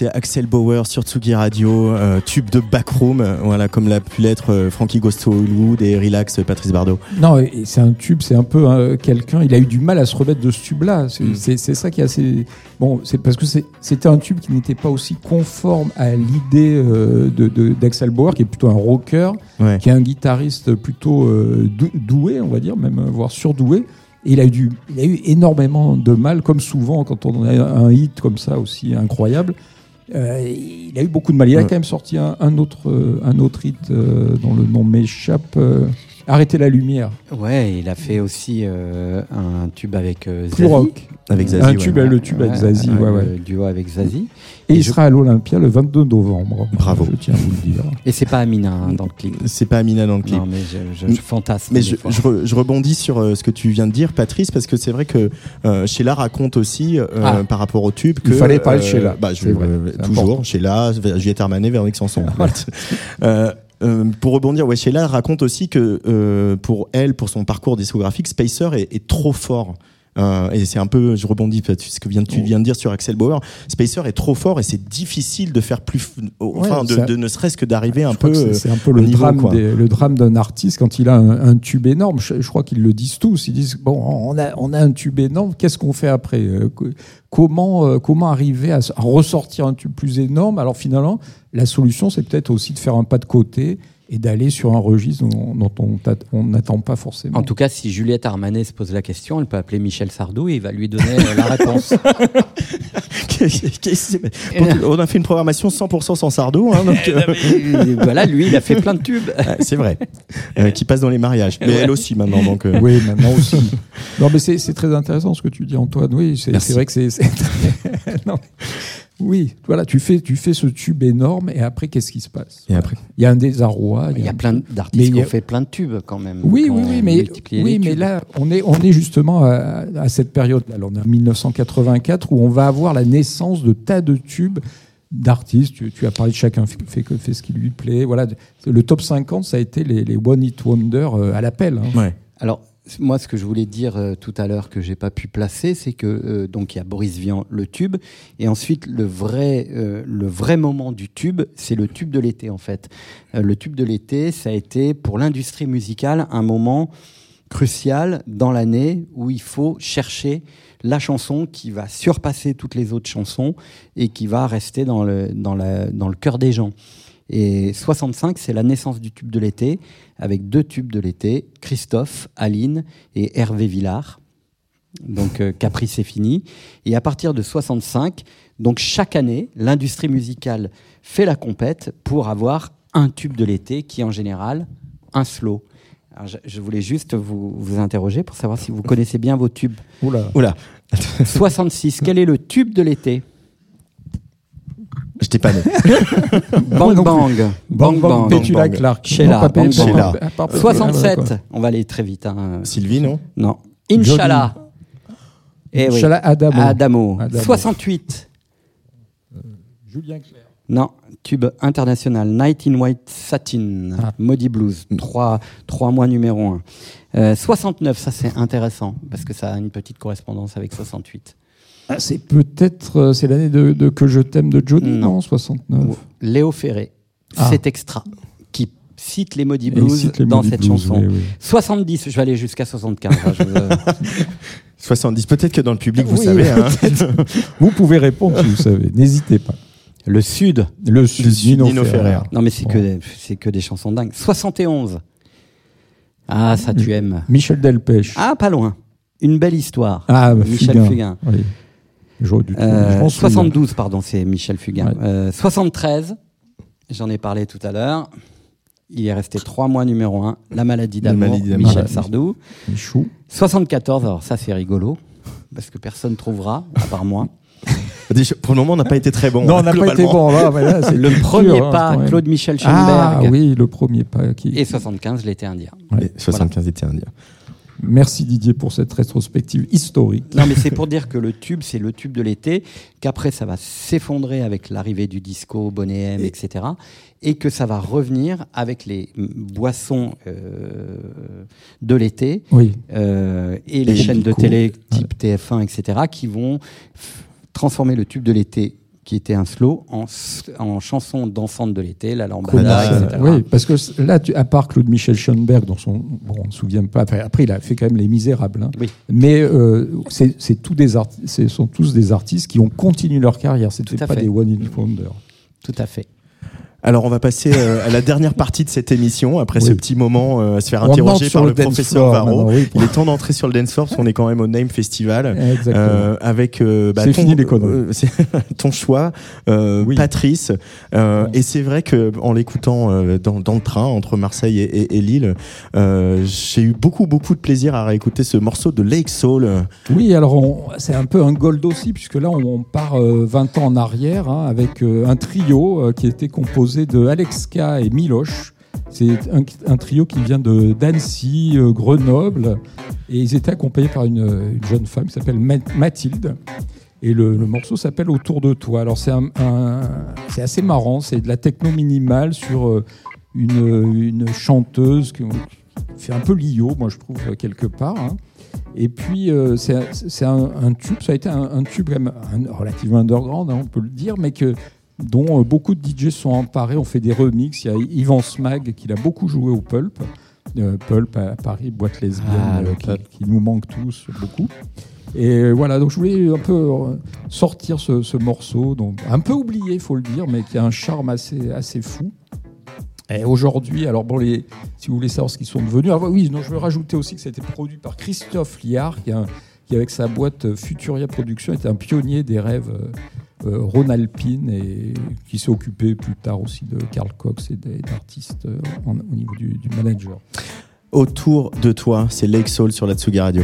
C'est Axel Bauer sur Tsugi Radio, euh, tube de backroom, euh, voilà, comme l'a pu l'être euh, Frankie Gosto Hollywood et Relax Patrice Bardot. Non, et c'est un tube, c'est un peu euh, quelqu'un. Il a eu du mal à se remettre de ce tube-là. C'est c'est ça qui est assez. Bon, c'est parce que c'était un tube qui n'était pas aussi conforme à l'idée euh, de- de- d'Axel Bauer, qui est plutôt un rocker, Ouais. qui est un guitariste plutôt euh, dou- doué, on va dire, même voire surdoué. Et il a, eu du, il a eu énormément de mal, comme souvent quand on a un hit comme ça aussi incroyable. Euh, il a eu beaucoup de mal. Il a Ouais. quand même sorti un, un autre, euh, un autre hit euh, dont le nom m'échappe. Arrêtez la lumière. Ouais, il a fait aussi euh, un tube avec euh, Zazie. rock. Avec Zazie, Un ouais. tube, le tube avec Zazie, ouais, ouais. euh, duo avec Zazie. Et, Et il je- sera à l'Olympia le 22 novembre. Bravo. Je tiens à vous le dire. Et c'est pas Amina hein, dans le clip. C'est pas Amina dans le clip. Non, mais je, je- je fantasme. Mais je, fois. je re- je rebondis sur euh, ce que tu viens de dire, Patrice, parce que c'est vrai que euh, Sheila raconte aussi, euh, Ah. par rapport au tube, que. Il fallait parler de Sheila. Bah, je, vrai, euh, toujours. Sheila, Juliette Armanet, Véronique Sanson. Euh, pour rebondir, Sheila raconte aussi que euh, pour elle, pour son parcours discographique, Spacer est, est trop fort. Euh, et c'est un peu, je rebondis, ce que viens, tu viens de dire sur Axel Bauer, Spacer est trop fort et c'est difficile de faire plus, enfin, Ouais, de, ne serait-ce que d'arriver un peu. c'est- un peu le niveau, drame, quoi. des- le drame d'un artiste quand il a un, un tube énorme. Je, je crois qu'ils le disent tous. Ils disent bon, on a, on a un tube énorme. Qu'est-ce qu'on fait après? Co- Comment, euh, comment arriver à, à ressortir un tube plus énorme? Alors finalement, la solution, c'est peut-être aussi de faire un pas de côté et d'aller sur un registre dont, on n'attend pas forcément. En tout cas, si Juliette Armanet se pose la question, elle peut appeler Michel Sardou et il va lui donner euh, la réponse. (laughs) On a fait une programmation 100% sans Sardou. hein, donc, euh, (laughs) voilà, lui, il a fait plein de tubes. ouais, c'est vrai. Euh, qui passe dans les mariages. Mais Ouais. elle aussi maintenant. Donc, euh, Oui, maintenant aussi. non, mais c'est très intéressant ce que tu dis, Antoine. Oui, c'est vrai que c'est. (laughs) Oui, voilà, tu fais, tu fais ce tube énorme et après, qu'est-ce qui se passe Et après Il y a un désarroi. Il y a un- plein d'artistes qui ont fait plein de tubes quand même. Oui, oui, oui, mais, oui, mais là, on est, on est justement à, à cette période-là. Là, On est en 1984 où on va avoir la naissance de tas de tubes d'artistes. Tu, tu as parlé de chacun fait, fait, fait ce qui lui plaît. Voilà, le top 50, ça a été les, les One Hit Wonder euh, à l'appel. hein. Ouais. Alors, moi, ce que je voulais dire euh, tout à l'heure que j'ai pas pu placer, c'est que euh, donc il y a Boris Vian, le tube, et ensuite le vrai, euh, le vrai moment du tube, c'est le tube de l'été en fait. Euh, le tube de l'été, ça a été pour l'industrie musicale un moment crucial dans l'année où il faut chercher la chanson qui va surpasser toutes les autres chansons et qui va rester dans le, dans la, dans le cœur des gens. Et 65, c'est la naissance du tube de l'été, avec deux tubes de l'été, Christophe, Aline et Hervé Villard. Donc euh, Caprice c'est fini. Et à partir de 65, donc chaque année, l'industrie musicale fait la compète pour avoir un tube de l'été qui est en général un slow. Alors, je, je voulais juste vous, vous interroger pour savoir si vous connaissez bien vos tubes. Oula. Oula, 66, quel est le tube de l'été? Je t'ai pas né. (laughs) Bang bang. Bang bang. Petula Bang. Clark. Sheila, Bang Petula. Bang. Ah, pas Petula, 67, d'accord. on va aller très vite. hein. Sylvie, non? Non. Inch'Allah. Eh oui. Inch'Allah Adamo. Adamo. Adamo. 68. Julien Clerc. Non, tube international. Night in White Satin. Ah. Blues. Trois, trois mois numéro un. 69, ça c'est intéressant parce que ça a une petite correspondance avec 68. Ah, c'est peut-être euh, c'est l'année de, de Que je t'aime de Johnny, Non. non, 69. Léo Ferré, Ah. cet extra qui cite les Maudits Blues cite les dans cette Blues, chanson. oui, oui. 70, je vais aller jusqu'à 75. hein, je veux- (laughs) 70. Peut-être que dans le public, vous Oui, savez. hein. (laughs) (laughs) Vous pouvez répondre si vous savez. N'hésitez pas. Le Sud. Le Sud, Sud, Nino, Nino Ferrer. Ferrer. Non, mais c'est Bon. que, des- c'est que des chansons dingues. 71. Ah, ça tu aimes. Michel Delpech. Ah, pas loin. Une belle histoire. Ah, bah, Michel Fugain. Oui. J'aurais dû Euh, trouver. Je m'en souviens. 72, pardon, c'est Michel Fugain. Ouais. Euh, 73, j'en ai parlé tout à l'heure. Il est resté trois mois numéro un. La maladie La d'amour. Michel Ah, Sardou. Michou. 74, alors ça c'est rigolo, parce que personne trouvera, à part moi. (laughs) Pour le moment, on n'a pas été très bon. non, hein, on n'a pas été bon. Là, mais là, (laughs) Le premier hein, pas. Claude Michel Ah Schoenberg. oui, le premier pas. Qui... Et 75, l'été indien. Et 75 étaient indiens. Merci Didier pour cette rétrospective historique. Non, mais c'est pour dire que le tube, c'est le tube de l'été, qu'après, ça va s'effondrer avec l'arrivée du disco, Bonnet M, etc. Et que ça va revenir avec les boissons euh, de l'été Oui. euh, et les Et chaînes de télé type TF1, etc., qui vont transformer le tube de l'été, qui était un slow, en, chanson dansante de l'été, la lambada, etc. Oui, parce que (laughs) là, tu- à part Claude Michel Schoenberg, dont son, bon, on ne se souvient pas, après, après, il a fait quand même Les Misérables, hein. Oui. mais euh, c'est c'est tous des arti- ce sont tous des artistes qui ont continué leur carrière, à pas fait. des one hit wonder. Tout à fait. Alors on va passer euh, à la dernière partie de cette émission, après ce petit moment euh, à se faire On interroger par le professeur Varro. oui. Il est temps d'entrer sur le dance floor parce qu'on est quand même au Name Festival. (laughs) Euh, avec euh, bah, ton, fini les (laughs) ton choix, euh, Oui. Patrice. Euh, Et c'est vrai que en l'écoutant dans, dans le train entre Marseille et, et- et Lille, euh, j'ai eu beaucoup beaucoup de plaisir à réécouter ce morceau de Lake Soul. Oui, alors c'est un peu un gold aussi, puisque là on, part euh, 20 ans en arrière hein, avec un trio qui était composé de Alex K et Miloche. C'est un, trio qui vient de d'Annecy, euh, Grenoble, et ils étaient accompagnés par une, une jeune femme qui s'appelle Ma- Mathilde. Et le, morceau s'appelle Autour de toi. Alors c'est assez marrant, c'est de la techno minimale sur euh, une, chanteuse qui, fait un peu Lio, moi je trouve, quelque part. hein. Et puis, euh, c'est un- tube, ça a été un, tube quand même, relativement underground, hein, on peut le dire, mais que, dont euh, beaucoup de DJ sont emparés, ont fait des remixes. Il y a Yvan Smag qui a beaucoup joué au Pulp. Euh, Pulp à Paris, boîte lesbienne, Ah, euh, qui, nous manque tous beaucoup. Et voilà, donc je voulais un peu sortir ce, ce morceau, donc un peu oublié, il faut le dire, mais qui a un charme assez, assez fou. Et aujourd'hui, alors bon, les, si vous voulez savoir ce qu'ils sont devenus, alors oui, non, je veux rajouter aussi que ça a été produit par Christophe Liard, qui, qui, avec sa boîte Futuria Productions était un pionnier des rêves Rhône-Alpine et qui s'est occupé plus tard aussi de Karl Cox et d'artistes euh, au niveau du, manager. Autour de toi, c'est Lake Soul sur la Tsuga Radio.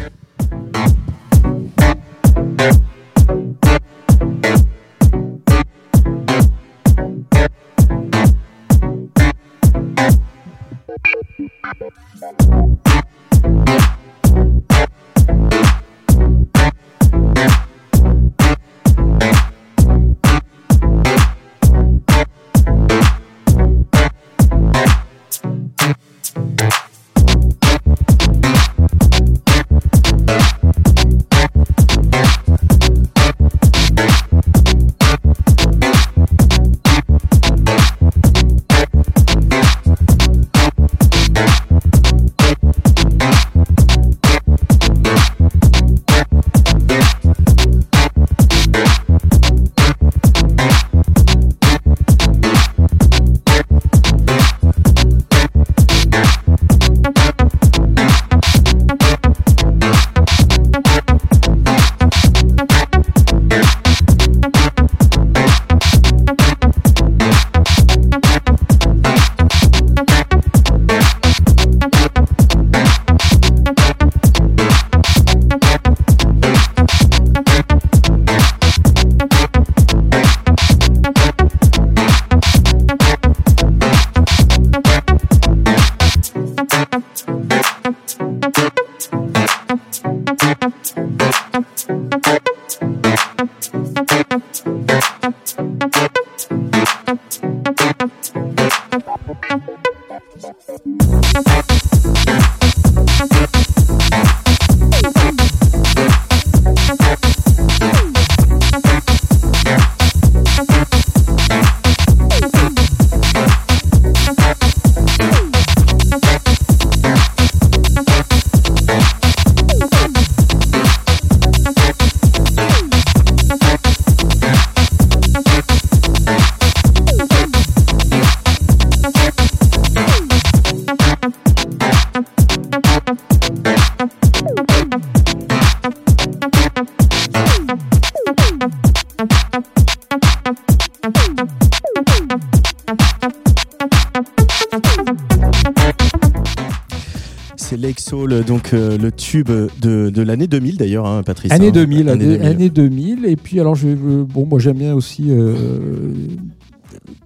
Le tube de, de l'année 2000 d'ailleurs, hein, Patrice. Année hein. 2000, Année année, 2000. année 2000. Et puis, alors, je, euh, bon, moi, j'aime bien aussi euh,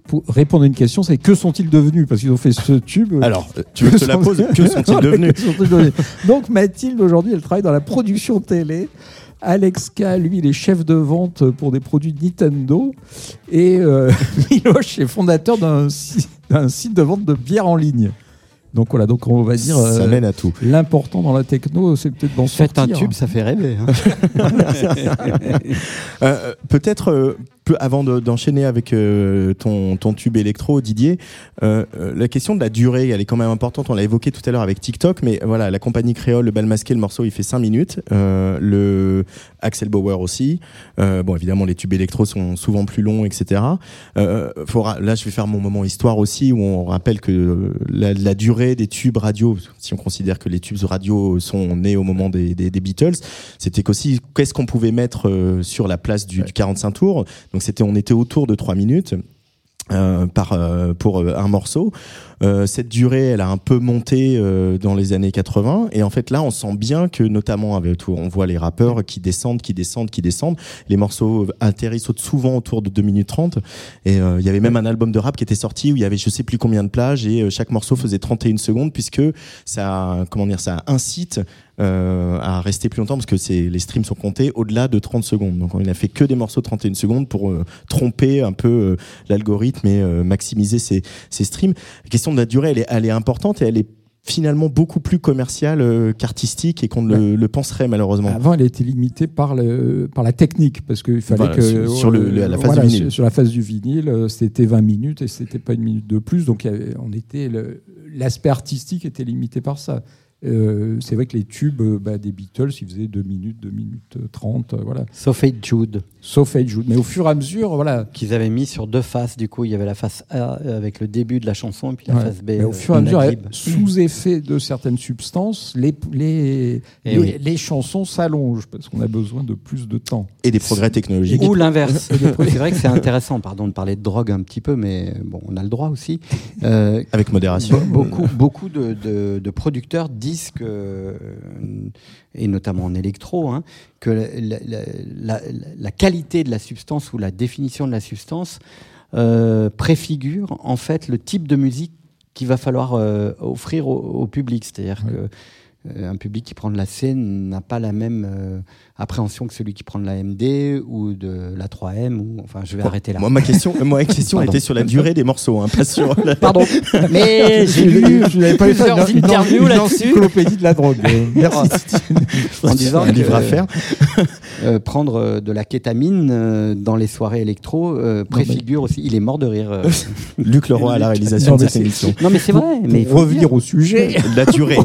pour répondre à une question, c'est que sont-ils devenus? Parce qu'ils ont fait ce tube. Alors, euh, tu veux que je te la pose? Que (laughs) sont-ils devenus? sont-ils devenus? Donc Mathilde, aujourd'hui, elle travaille dans la production télé. Alex K, lui, il est chef de vente pour des produits Nintendo. Et euh, (laughs) Miloche est fondateur d'un site de vente de bière en ligne. Donc voilà, donc on va dire. Ça euh, mène à tout. L'important dans la techno, c'est peut-être d'en Faites un sortir. tube, ça fait rêver. hein. (laughs) (laughs) Euh, Peut-être, euh, peu- avant de- d'enchaîner avec euh, ton, ton tube électro, Didier, euh, euh, la question de la durée, elle est quand même importante. On l'a évoqué tout à l'heure avec TikTok, mais voilà, la compagnie créole, le bal masqué, le morceau, il fait 5 minutes. Euh, le Axel Bauer aussi. Euh, bon, évidemment, les tubes électro sont souvent plus longs, etc. Euh, faudra, là, je vais faire mon moment histoire aussi, où on rappelle que la, la durée des tubes radio, si on considère que les tubes radio sont nés au moment des, des, des Beatles, c'était qu'aussi qu'est-ce qu'on pouvait mettre sur la place du, du 45 tours? Donc c'était, on était autour de 3 minutes. euh, par euh, pour euh, un morceau. Euh, cette durée, elle a un peu monté euh, dans les années 80 et en fait là, on sent bien que notamment on voit les rappeurs qui descendent, qui descendent, qui descendent. Les morceaux atterrissent souvent autour de 2 minutes 30 et euh, il y avait même un album de rap qui était sorti où il y avait je sais plus combien de plages et euh, chaque morceau faisait 31 secondes puisque ça comment dire ça incite à rester plus longtemps parce que les streams sont comptés au-delà de 30 secondes. Donc il n'a fait que des morceaux de 31 secondes pour tromper un peu l'algorithme et maximiser ses, streams. Question de la durée, elle est, elle est importante et elle est finalement beaucoup plus commerciale euh, qu'artistique et qu'on ne le, le penserait malheureusement. Avant, elle était limitée par, le, par la technique, parce qu'il fallait Voilà, que. sur- sur le- le- la phase voilà, du vinyle. Sur, sur la phase du vinyle, euh, c'était 20 minutes et c'était pas une minute de plus. Donc, on était l'aspect artistique était limité par ça. Euh, c'est vrai que les tubes euh, bah, des Beatles, ils faisaient 2 minutes, 2 minutes euh, 30, euh, voilà. Sauf Hey Jude. Sauf Hey Jude. Mais au fur et à mesure, voilà. Qu'ils avaient mis sur deux faces, du coup, il y avait la face A avec le début de la chanson et puis la Ouais. face B. Mais au euh, fur et à mesure, Naguib. sous effet de certaines substances, les, les, Eh les, oui. les chansons s'allongent parce qu'on a besoin de plus de temps. Et des progrès technologiques. Ou l'inverse. C'est vrai que c'est intéressant, pardon, de parler de drogue un petit peu, mais bon, on a le droit aussi. Euh, Avec modération. Be- Beaucoup, beaucoup de, de- de producteurs disent que, et notamment en électro, hein, que la, la- la- la qualité de la substance ou la définition de la substance euh, préfigure en fait le type de musique qu'il va falloir euh, offrir au, au public. C'est-à-dire que euh, un public qui prend de la C n'a pas la même euh, appréhension que celui qui prend de la MD ou de la 3M. Ou, enfin, je vais arrêter là. Moi, ma question, (laughs) moi, ma question était sur la durée des morceaux, hein, pas sur la... Pardon. (laughs) Mais j'ai lu plusieurs interviews là-dessus. Encyclopédie de la drogue. Euh, (laughs) Merci. en disant un livre que, à faire. euh, prendre euh, de la kétamine euh, dans les soirées électro euh, préfigure aussi. Il est mort de rire. euh. Luc Leroy à la réalisation Non, de cette émission. Non, mais c'est vrai. Pour Mais il faut le revenir dire. au sujet. La durée.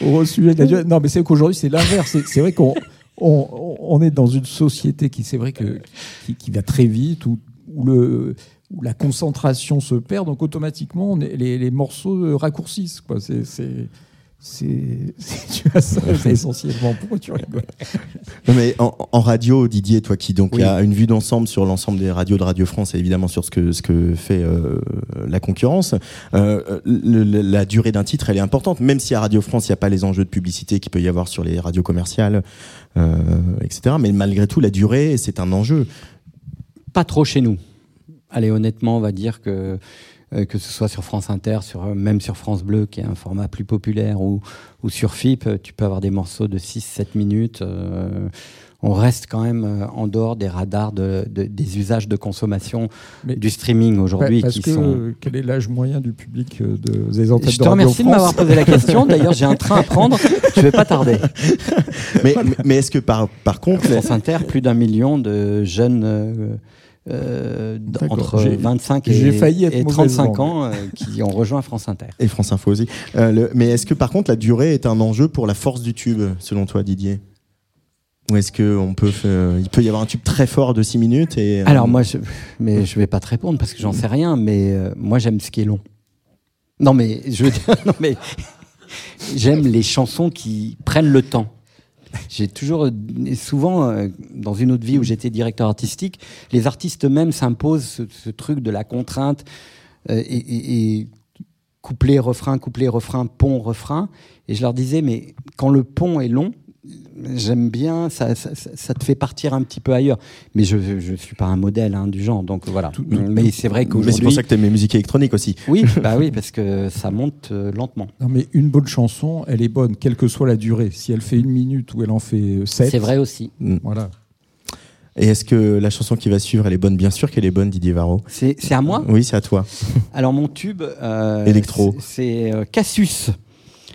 Au sujet de la durée. Non, mais c'est qu'aujourd'hui, c'est l'inverse. C'est- vrai qu'on on, on est dans une société qui, c'est vrai que, qui, va très vite, où, où le, où la concentration se perd, donc automatiquement, les, les morceaux raccourcissent. C'est, c'est, (laughs) tu vois ça, essentiellement pour tu rigoles. Non, mais en, en radio, Didier, toi qui donc Oui. a une vue d'ensemble sur l'ensemble des radios de Radio France et évidemment sur ce que ce que fait euh, la concurrence, euh, le- la durée d'un titre, elle est importante. Même si à Radio France, il n'y a pas les enjeux de publicité qu'il peut y avoir sur les radios commerciales, euh, etc. Mais malgré tout, la durée, c'est un enjeu. Pas trop chez nous. Allez, honnêtement, on va dire que euh, que ce soit sur France Inter, sur, euh, même sur France Bleu, qui est un format plus populaire, ou, ou sur FIP, euh, tu peux avoir des morceaux de 6-7 minutes. euh, on reste quand même euh, en dehors des radars de, de- des usages de consommation Mais- du streaming aujourd'hui. Parce qui que sont... euh, quel est l'âge moyen du public euh, de, des antennes Je de te remercie de France m'avoir posé la (laughs) question. D'ailleurs, j'ai un train à prendre. Je vais pas tarder. Mais, mais, mais est-ce que par, par contre, France Inter, plus d'un million de jeunes euh, euh, entre J'ai- 25 j'ai et, failli être et mauvaise 35 langue. ans euh, qui ont rejoint France Inter. et France Info aussi, euh, le- mais est-ce que par contre la durée est un enjeu pour la force du tube, selon toi, Didier? Ou est-ce que on peut, faire- il peut y avoir un tube très fort de 6 minutes et euh, Alors moi, je, mais je vais pas te répondre parce que j'en sais rien. Mais moi, j'aime ce qui est long. Non, mais je (laughs) non mais j'aime les chansons qui prennent le temps. J'ai toujours, et souvent, euh, dans une autre vie où j'étais directeur artistique, les artistes eux-mêmes s'imposent ce, ce truc de la contrainte euh, et, et- et couplet, refrain, couplet, refrain, pont, refrain. Et je leur disais, mais quand le pont est long, j'aime bien, ça, ça, ça- ça te fait partir un petit peu ailleurs. Mais je ne suis pas un modèle hein, du genre, donc voilà. mais c'est vrai Mais qu'aujourd'hui. c'est pour ça que tu aimes les musiques électroniques aussi. Oui, (laughs) bah oui, parce que ça monte euh, lentement. Non, mais une bonne chanson, elle est bonne, quelle que soit la durée. Si elle fait une minute ou elle en fait sept. C'est vrai aussi. Voilà. Et est-ce que la chanson qui va suivre, elle est bonne? Bien sûr qu'elle est bonne, Didier Varro. C'est à moi? Oui, c'est à toi. Alors mon tube. euh, Électro. c'est- C'est euh, Cassius.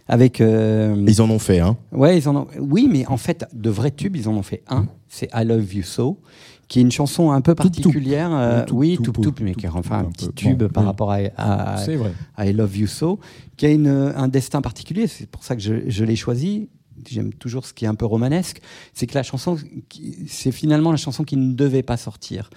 Avec. euh, Ils en ont fait, hein Ouais, ils en ont. Oui, mais en fait, de vrais tubes, ils en ont fait un. C'est I Love You So, qui est une chanson un peu particulière. euh, Tout, oui, tout, tout, mais qui est enfin un un petit tube Bon, par oui. rapport à, à, vrai. à I Love You So, qui a une, un destin particulier. C'est pour ça que je, je l'ai choisi. J'aime toujours ce qui est un peu romanesque. C'est que la chanson, c'est finalement la chanson qui ne devait pas sortir.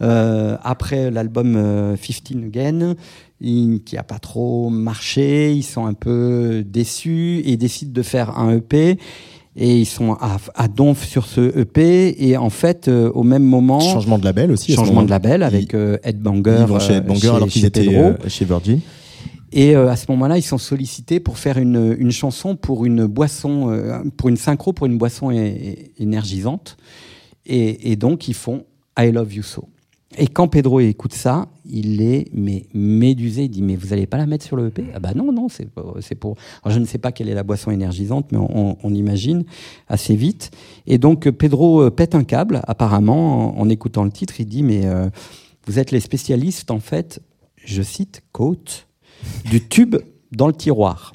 Euh, après l'album euh, 15 Again, qui a pas trop marché, ils sont un peu déçus et décident de faire un EP. Et ils sont à, à donf sur ce EP. Et en fait, euh, au même moment. Changement de label aussi. Changement de label avec euh, Ed Banger. Ils vont chez euh, Ed Banger chez- alors qu'ils étaient euh, chez Virgin. Et euh, à ce moment-là, ils sont sollicités pour faire une, une chanson pour une boisson, euh, pour une synchro pour une boisson énergisante. Et, et donc, ils font I Love You So. Et quand Pedro écoute ça, il est médusé. Il dit mais vous allez pas la mettre sur le EP Ah bah non non c'est pour- c'est pour. Je ne sais pas quelle est la boisson énergisante, mais on, imagine assez vite. Et donc Pedro euh, pète un câble apparemment en, écoutant le titre. Il dit mais euh, vous êtes les spécialistes en fait. Je cite quote du tube dans le tiroir.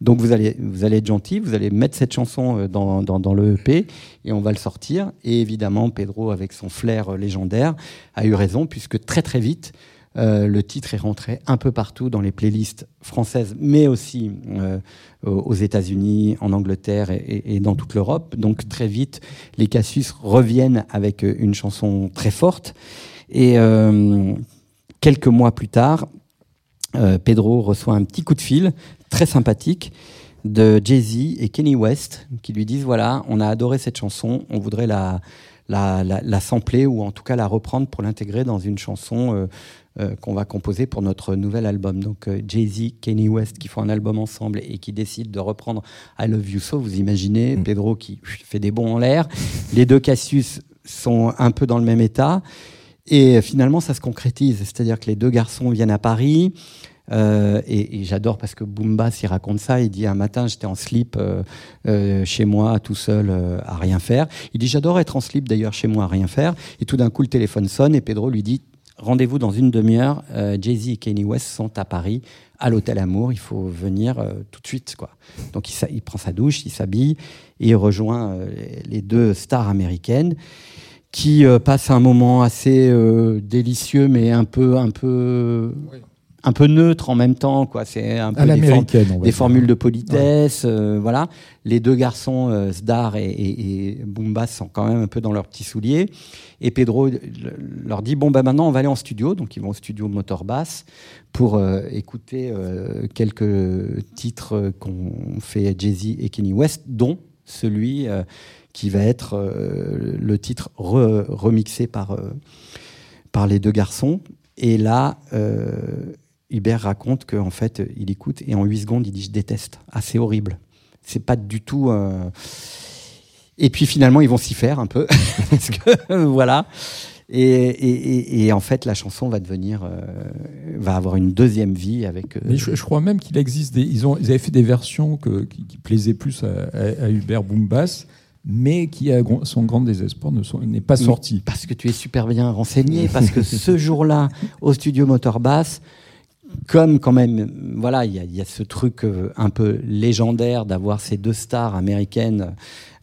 Donc vous allez, vous allez être gentil, vous allez mettre cette chanson euh, dans, dans, dans le EP et on va le sortir. Et évidemment, Pedro, avec son flair euh, légendaire, a eu raison puisque très très vite, euh, le titre est rentré un peu partout dans les playlists françaises, mais aussi aux États-Unis, en Angleterre et, dans toute l'Europe. Donc très vite, les Cassius reviennent avec une chanson très forte. Et quelques mois plus tard, Pedro reçoit un petit coup de fil très sympathique de Jay-Z et Kenny West qui lui disent voilà, on a adoré cette chanson, on voudrait la, la, la, la sampler ou en tout cas la reprendre pour l'intégrer dans une chanson euh, euh, qu'on va composer pour notre nouvel album. Donc euh, Jay-Z, Kenny West qui font un album ensemble et qui décident de reprendre I Love You So, vous imaginez, Pedro qui fait des bons en l'air, les deux Cassius sont un peu dans le même état. Et finalement, ça se concrétise. C'est-à-dire que les deux garçons viennent à Paris. Euh, et, j'adore parce que Boomba s'y raconte ça. Il dit un matin, j'étais en slip euh, euh, chez moi, tout seul, à rien faire. Il dit j'adore être en slip d'ailleurs chez moi à rien faire. Et tout d'un coup, le téléphone sonne et Pedro lui dit rendez-vous dans une demi-heure. Jay-Z et Kanye West sont à Paris, à l'hôtel Amour. Il faut venir tout de suite, quoi. Donc il, prend sa douche, il s'habille et il rejoint les- deux stars américaines qui euh, passent un moment assez délicieux, mais un peu, un peu, un peu neutre en même temps. Quoi. C'est un peu des, des formules de politesse. euh, voilà. Les deux garçons, euh, et, et, sont quand même un peu dans leurs petits souliers. Et Pedro leur dit bon bah maintenant on va aller en studio. Donc ils vont au studio Motor Bass pour euh, écouter euh, quelques titres qu'ont fait Jay-Z et Kenny West, dont celui qui va être le titre re- remixé par, par les deux garçons. Et là, euh, Hubert raconte qu'en fait, il écoute et en 8 secondes, il dit Je déteste. Ah, c'est horrible. C'est pas du tout. euh, Et puis finalement, ils vont s'y faire un peu. (laughs) Parce que, voilà. Et, et- et- et en fait, la chanson va devenir. euh, va avoir une deuxième vie avec. euh, Mais je, je crois même qu'il existe des. Ils, ont, ils avaient fait des versions que- qui, qui plaisaient plus à, à- à Hubert Boombass, mais qui, à son grand désespoir, n'est pas sorti. Parce que tu es super bien renseigné, parce que ce jour-là, au studio Motor Bass, comme quand même, voilà, il y, a- il y a ce truc euh, un peu légendaire d'avoir ces deux stars américaines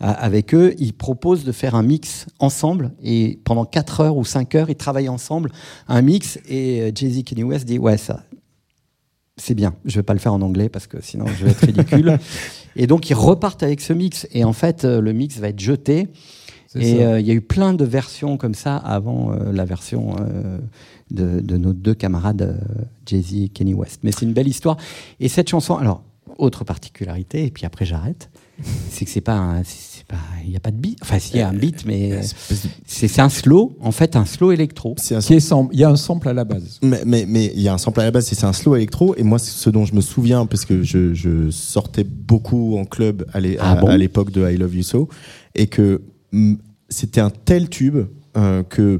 euh, avec eux, ils proposent de faire un mix ensemble et pendant 4 heures ou 5 heures, ils travaillent ensemble un mix et euh, Jay-Z Kanye West dit ouais ça c'est bien, je vais pas le faire en anglais parce que sinon je vais être ridicule. (laughs) et donc ils repartent avec ce mix. Et en fait le mix va être jeté. Et euh, il y a eu plein de versions comme ça avant euh, la version euh, de, de nos deux camarades euh, Jay-Z et Kenny West. Mais c'est une belle histoire. Et cette chanson, alors, autre particularité, et puis après j'arrête, (laughs) c'est que c'est pas, un- c'est pas il n'y a pas de beat. Enfin, s'il y a un beat, mais c'est c'est un slow, en fait, un slow électro. Il y a un sample à la base. Mais mais mais il y a un sample à la base, et c'est un slow électro. Et moi, ce dont je me souviens, parce que je, je sortais beaucoup en club à l'é- Ah à, bon à l'époque de I Love You So, et que mm, c'était un tel tube euh, que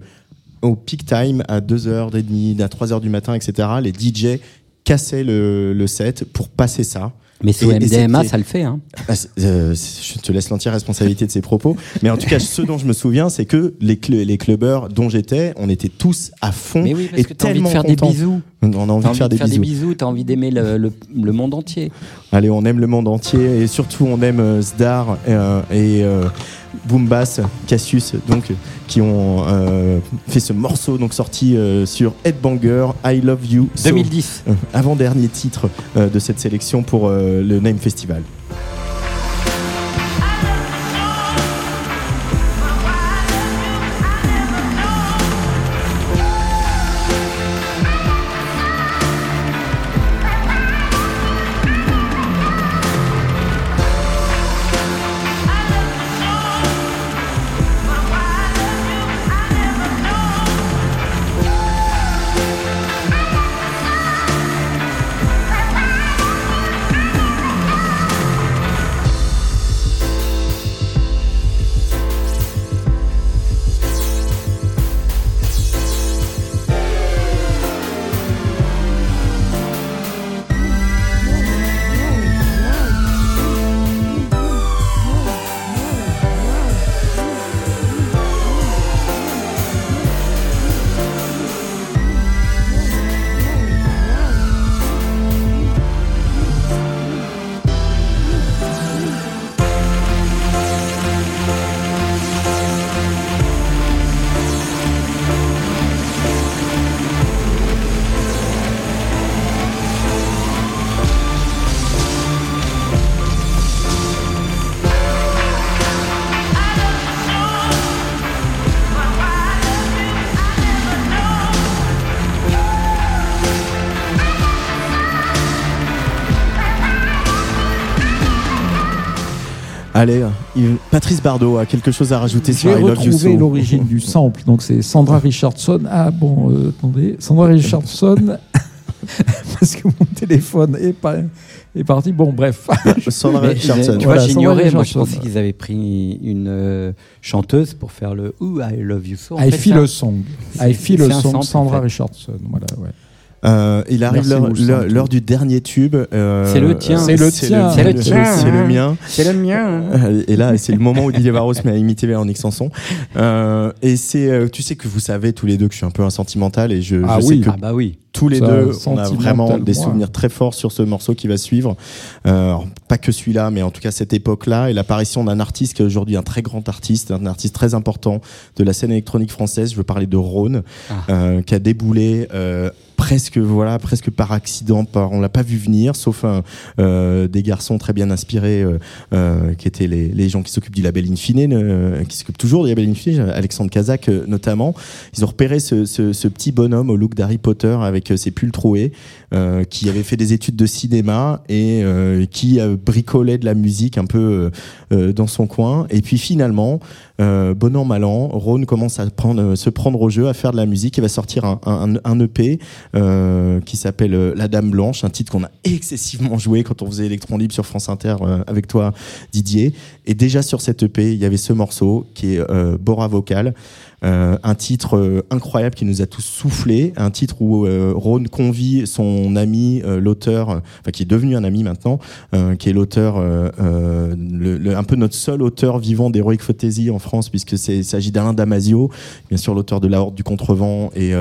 au peak time, à 2h30, à 3h du matin, etc., les DJ cassaient le, le set pour passer ça. Mais sous Et- MDMA, ça le fait. Hein. Ah, euh, je te laisse l'entière responsabilité de ces propos. Mais en tout cas, ce dont je me souviens, c'est que les, cl- les clubbeurs dont j'étais, on était tous à fond Mais oui, parce et que t'as envie de tellement faire des contents. bisous. On a envie de faire des bisous. des bisous, t'as envie d'aimer le, le- le monde entier. Allez, on aime le monde entier et surtout on aime euh, Zdar euh, et euh, Boom Bass, Cassius, donc qui ont euh, fait ce morceau donc sorti euh, sur Headbanger, I Love You. So, 2010. euh, avant-dernier titre euh, de cette sélection pour euh, le Name Festival. Allez, il- Patrice Bardot a quelque chose à rajouter sur J'ai I Love You So. retrouvé l'origine du (laughs) sample. Donc c'est Sandra Richardson. Ah bon, euh, attendez. Sandra Richardson. (laughs) Parce que mon téléphone est, parti. Bon, bref. (laughs) Sandra Mais, Richardson. Tu Voilà, vois, Sandra j'ignorais. Moi, je pensais qu'ils avaient pris une euh, chanteuse pour faire le Ooh, I love you so. En I fait, feel a song. I feel a song. Sandra en fait. Richardson. Voilà, ouais. Euh, il arrive l'heure- du dernier tube. euh, C'est le tien. C'est le c'est tien. C'est le tien. C'est le mien. C'est le mien. Euh, Et là, c'est le moment où Didier met à imiter Véronique Sanson. Euh, et c'est, euh, tu sais que vous savez tous les deux que je suis un peu un sentimental et je, Ah je oui. sais que Ah bah oui. tous les Ça, deux, on a vraiment des souvenirs très forts sur ce morceau qui va suivre. Euh, pas que celui-là, mais en tout cas cette époque-là et l'apparition d'un artiste qui est aujourd'hui un très grand artiste, un artiste très important de la scène électronique française. Je veux parler de Rhône, Ah. euh, qui a déboulé. Euh, presque voilà presque par accident par on l'a pas vu venir sauf un, euh, des garçons très bien inspirés euh, euh, qui étaient les, les gens qui s'occupent du label Infine euh, qui s'occupent toujours du label Infine Alexandre Kazak euh, notamment. Ils ont repéré ce, ce- ce petit bonhomme au look d'Harry Potter avec euh, ses pulls troués euh, qui avait fait des études de cinéma et euh, qui euh, bricolait de la musique un peu euh, euh, dans son coin. Et puis finalement euh, bon an mal an Rhône commence à prendre, euh, se prendre au jeu à faire de la musique et va sortir un, un, un EP euh, qui s'appelle euh, La Dame Blanche, un titre qu'on a excessivement joué quand on faisait Electron Libre sur France Inter euh, avec toi Didier. Et déjà sur cet EP, il y avait ce morceau qui est euh, Bora Vocal. Euh, un titre euh, incroyable qui nous a tous soufflé, un titre où euh, Rhône convie son ami, euh, l'auteur, enfin qui est devenu un ami maintenant, euh, qui est l'auteur, le- le- un peu notre seul auteur vivant d'Heroic Fantasy en France, puisque c'est- il s'agit d'Alain Damasio, bien sûr l'auteur de La Horde du Contrevent et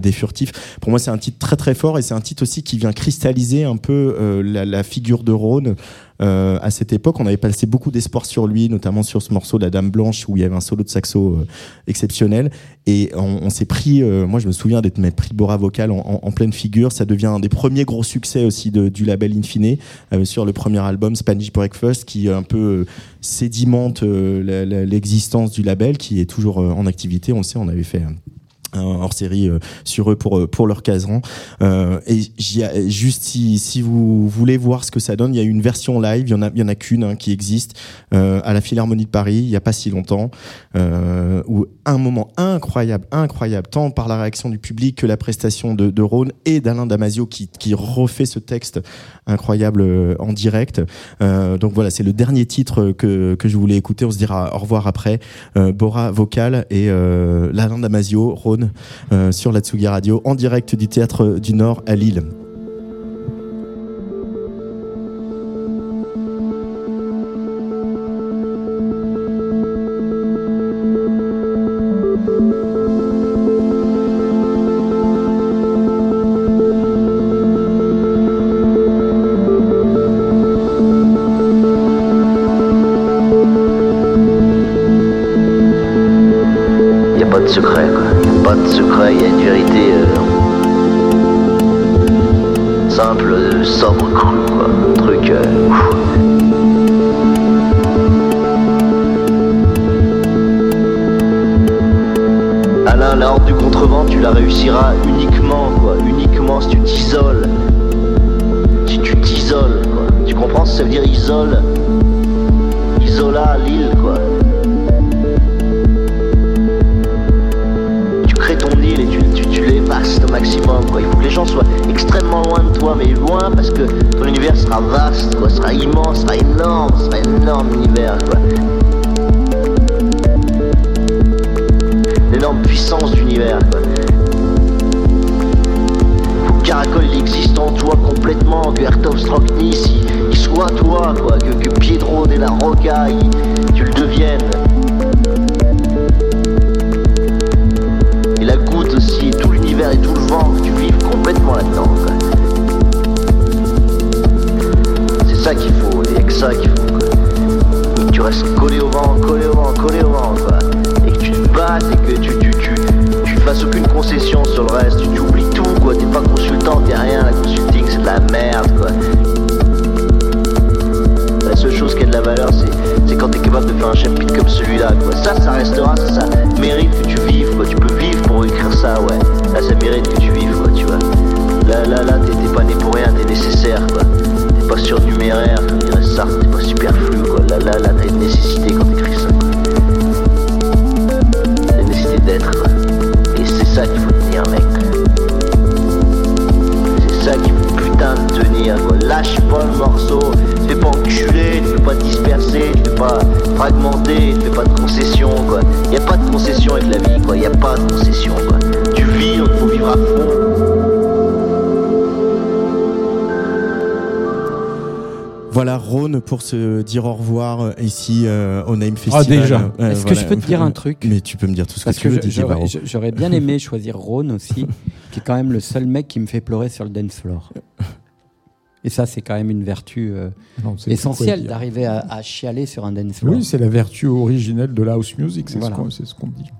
des Furtifs. Pour moi, c'est un titre très très fort et c'est un titre aussi qui vient cristalliser un peu la, la figure de Rhône. Euh, à cette époque, on avait passé beaucoup d'espoir sur lui, notamment sur ce morceau La Dame Blanche où il y avait un solo de saxo euh, exceptionnel. Et on, s'est pris, euh, moi je me souviens d'être pris Bora Vocal en, pleine figure. Ça devient un des premiers gros succès aussi de- du label Infine sur le premier album Spanish Breakfast qui un peu sédimente l'existence du label qui est toujours en activité. On le sait, on avait fait. Un hors série euh, sur eux pour euh, pour leur casran euh, et j'y a- juste si, si vous voulez voir ce que ça donne il y a une version live il y en a il y en a qu'une hein, qui existe euh, à la Philharmonie de Paris il y a pas si longtemps euh, où un moment incroyable incroyable tant par la réaction du public que la prestation de, de Rhône et d'Alain Damasio qui qui refait ce texte incroyable euh, en direct. Donc voilà c'est le dernier titre que que je voulais écouter. On se dira au revoir après. Bora vocal et euh, l'Alain Damasio, Rhône, euh, sur la Tsugi Radio, en direct du Théâtre du Nord à Lille. Pour se dire au revoir euh, ici euh, au Name Festival. déjà. Euh, Est-ce que je peux te dire un truc Mais tu peux me dire tout ce Parce que tu que veux, j'aurais bien (laughs) aimé choisir Rhône aussi, qui est quand même le seul mec qui me fait pleurer sur le dance floor. Et ça, c'est quand même une vertu euh, Non, essentielle d'arriver à, à chialer sur un dance floor. Oui, c'est la vertu originelle de la house music, c'est Voilà. ce qu'on c'est ce qu'on dit.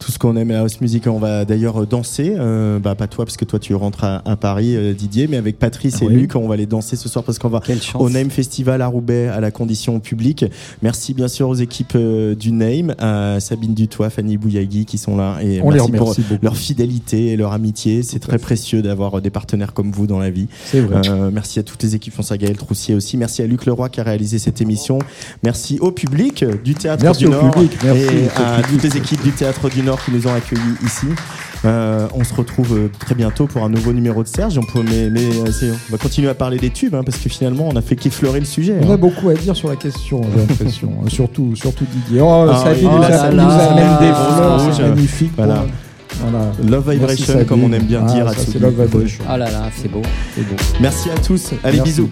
Tout ce qu'on aime à la house music, on va d'ailleurs danser. Euh, bah pas toi parce que toi tu rentres à, à Paris, euh, Didier, mais avec Patrice Ah et oui. Luc, on va aller danser ce soir parce qu'on va au Name Festival à Roubaix à la condition publique. Merci bien sûr aux équipes euh, du Name, à Sabine Dutoit, Fanny Bouyagui qui sont là et On les pour remercie beaucoup. leur fidélité et leur amitié. C'est très fait. précieux d'avoir euh, des partenaires comme vous dans la vie. C'est vrai. Euh, merci à toutes les équipes, à Gaël Troussier aussi. Merci à Luc Leroy qui a réalisé cette émission. Merci au public du Théâtre Merci du au Nord public, merci et à toutes les équipes du Théâtre du Nord qui nous ont accueillis ici. Euh, on se retrouve euh, très bientôt pour un nouveau numéro de Serge. On, peut, mais, mais, euh, on va continuer à parler des tubes hein, parce que finalement on a fait qu'effleurer le sujet. On hein. a beaucoup à dire sur la question, j'ai l'impression. Euh, surtout, surtout Didier. Oh, Ah oui, oh a- nous là, amène des rose fleurs, rouge. c'est magnifique. Voilà. Bon, voilà. Love Vibration, comme on aime bien Ah, dire à ça, c'est. Love Vibration. Ah là là, c'est beau. Merci à tous. Allez, Merci. bisous.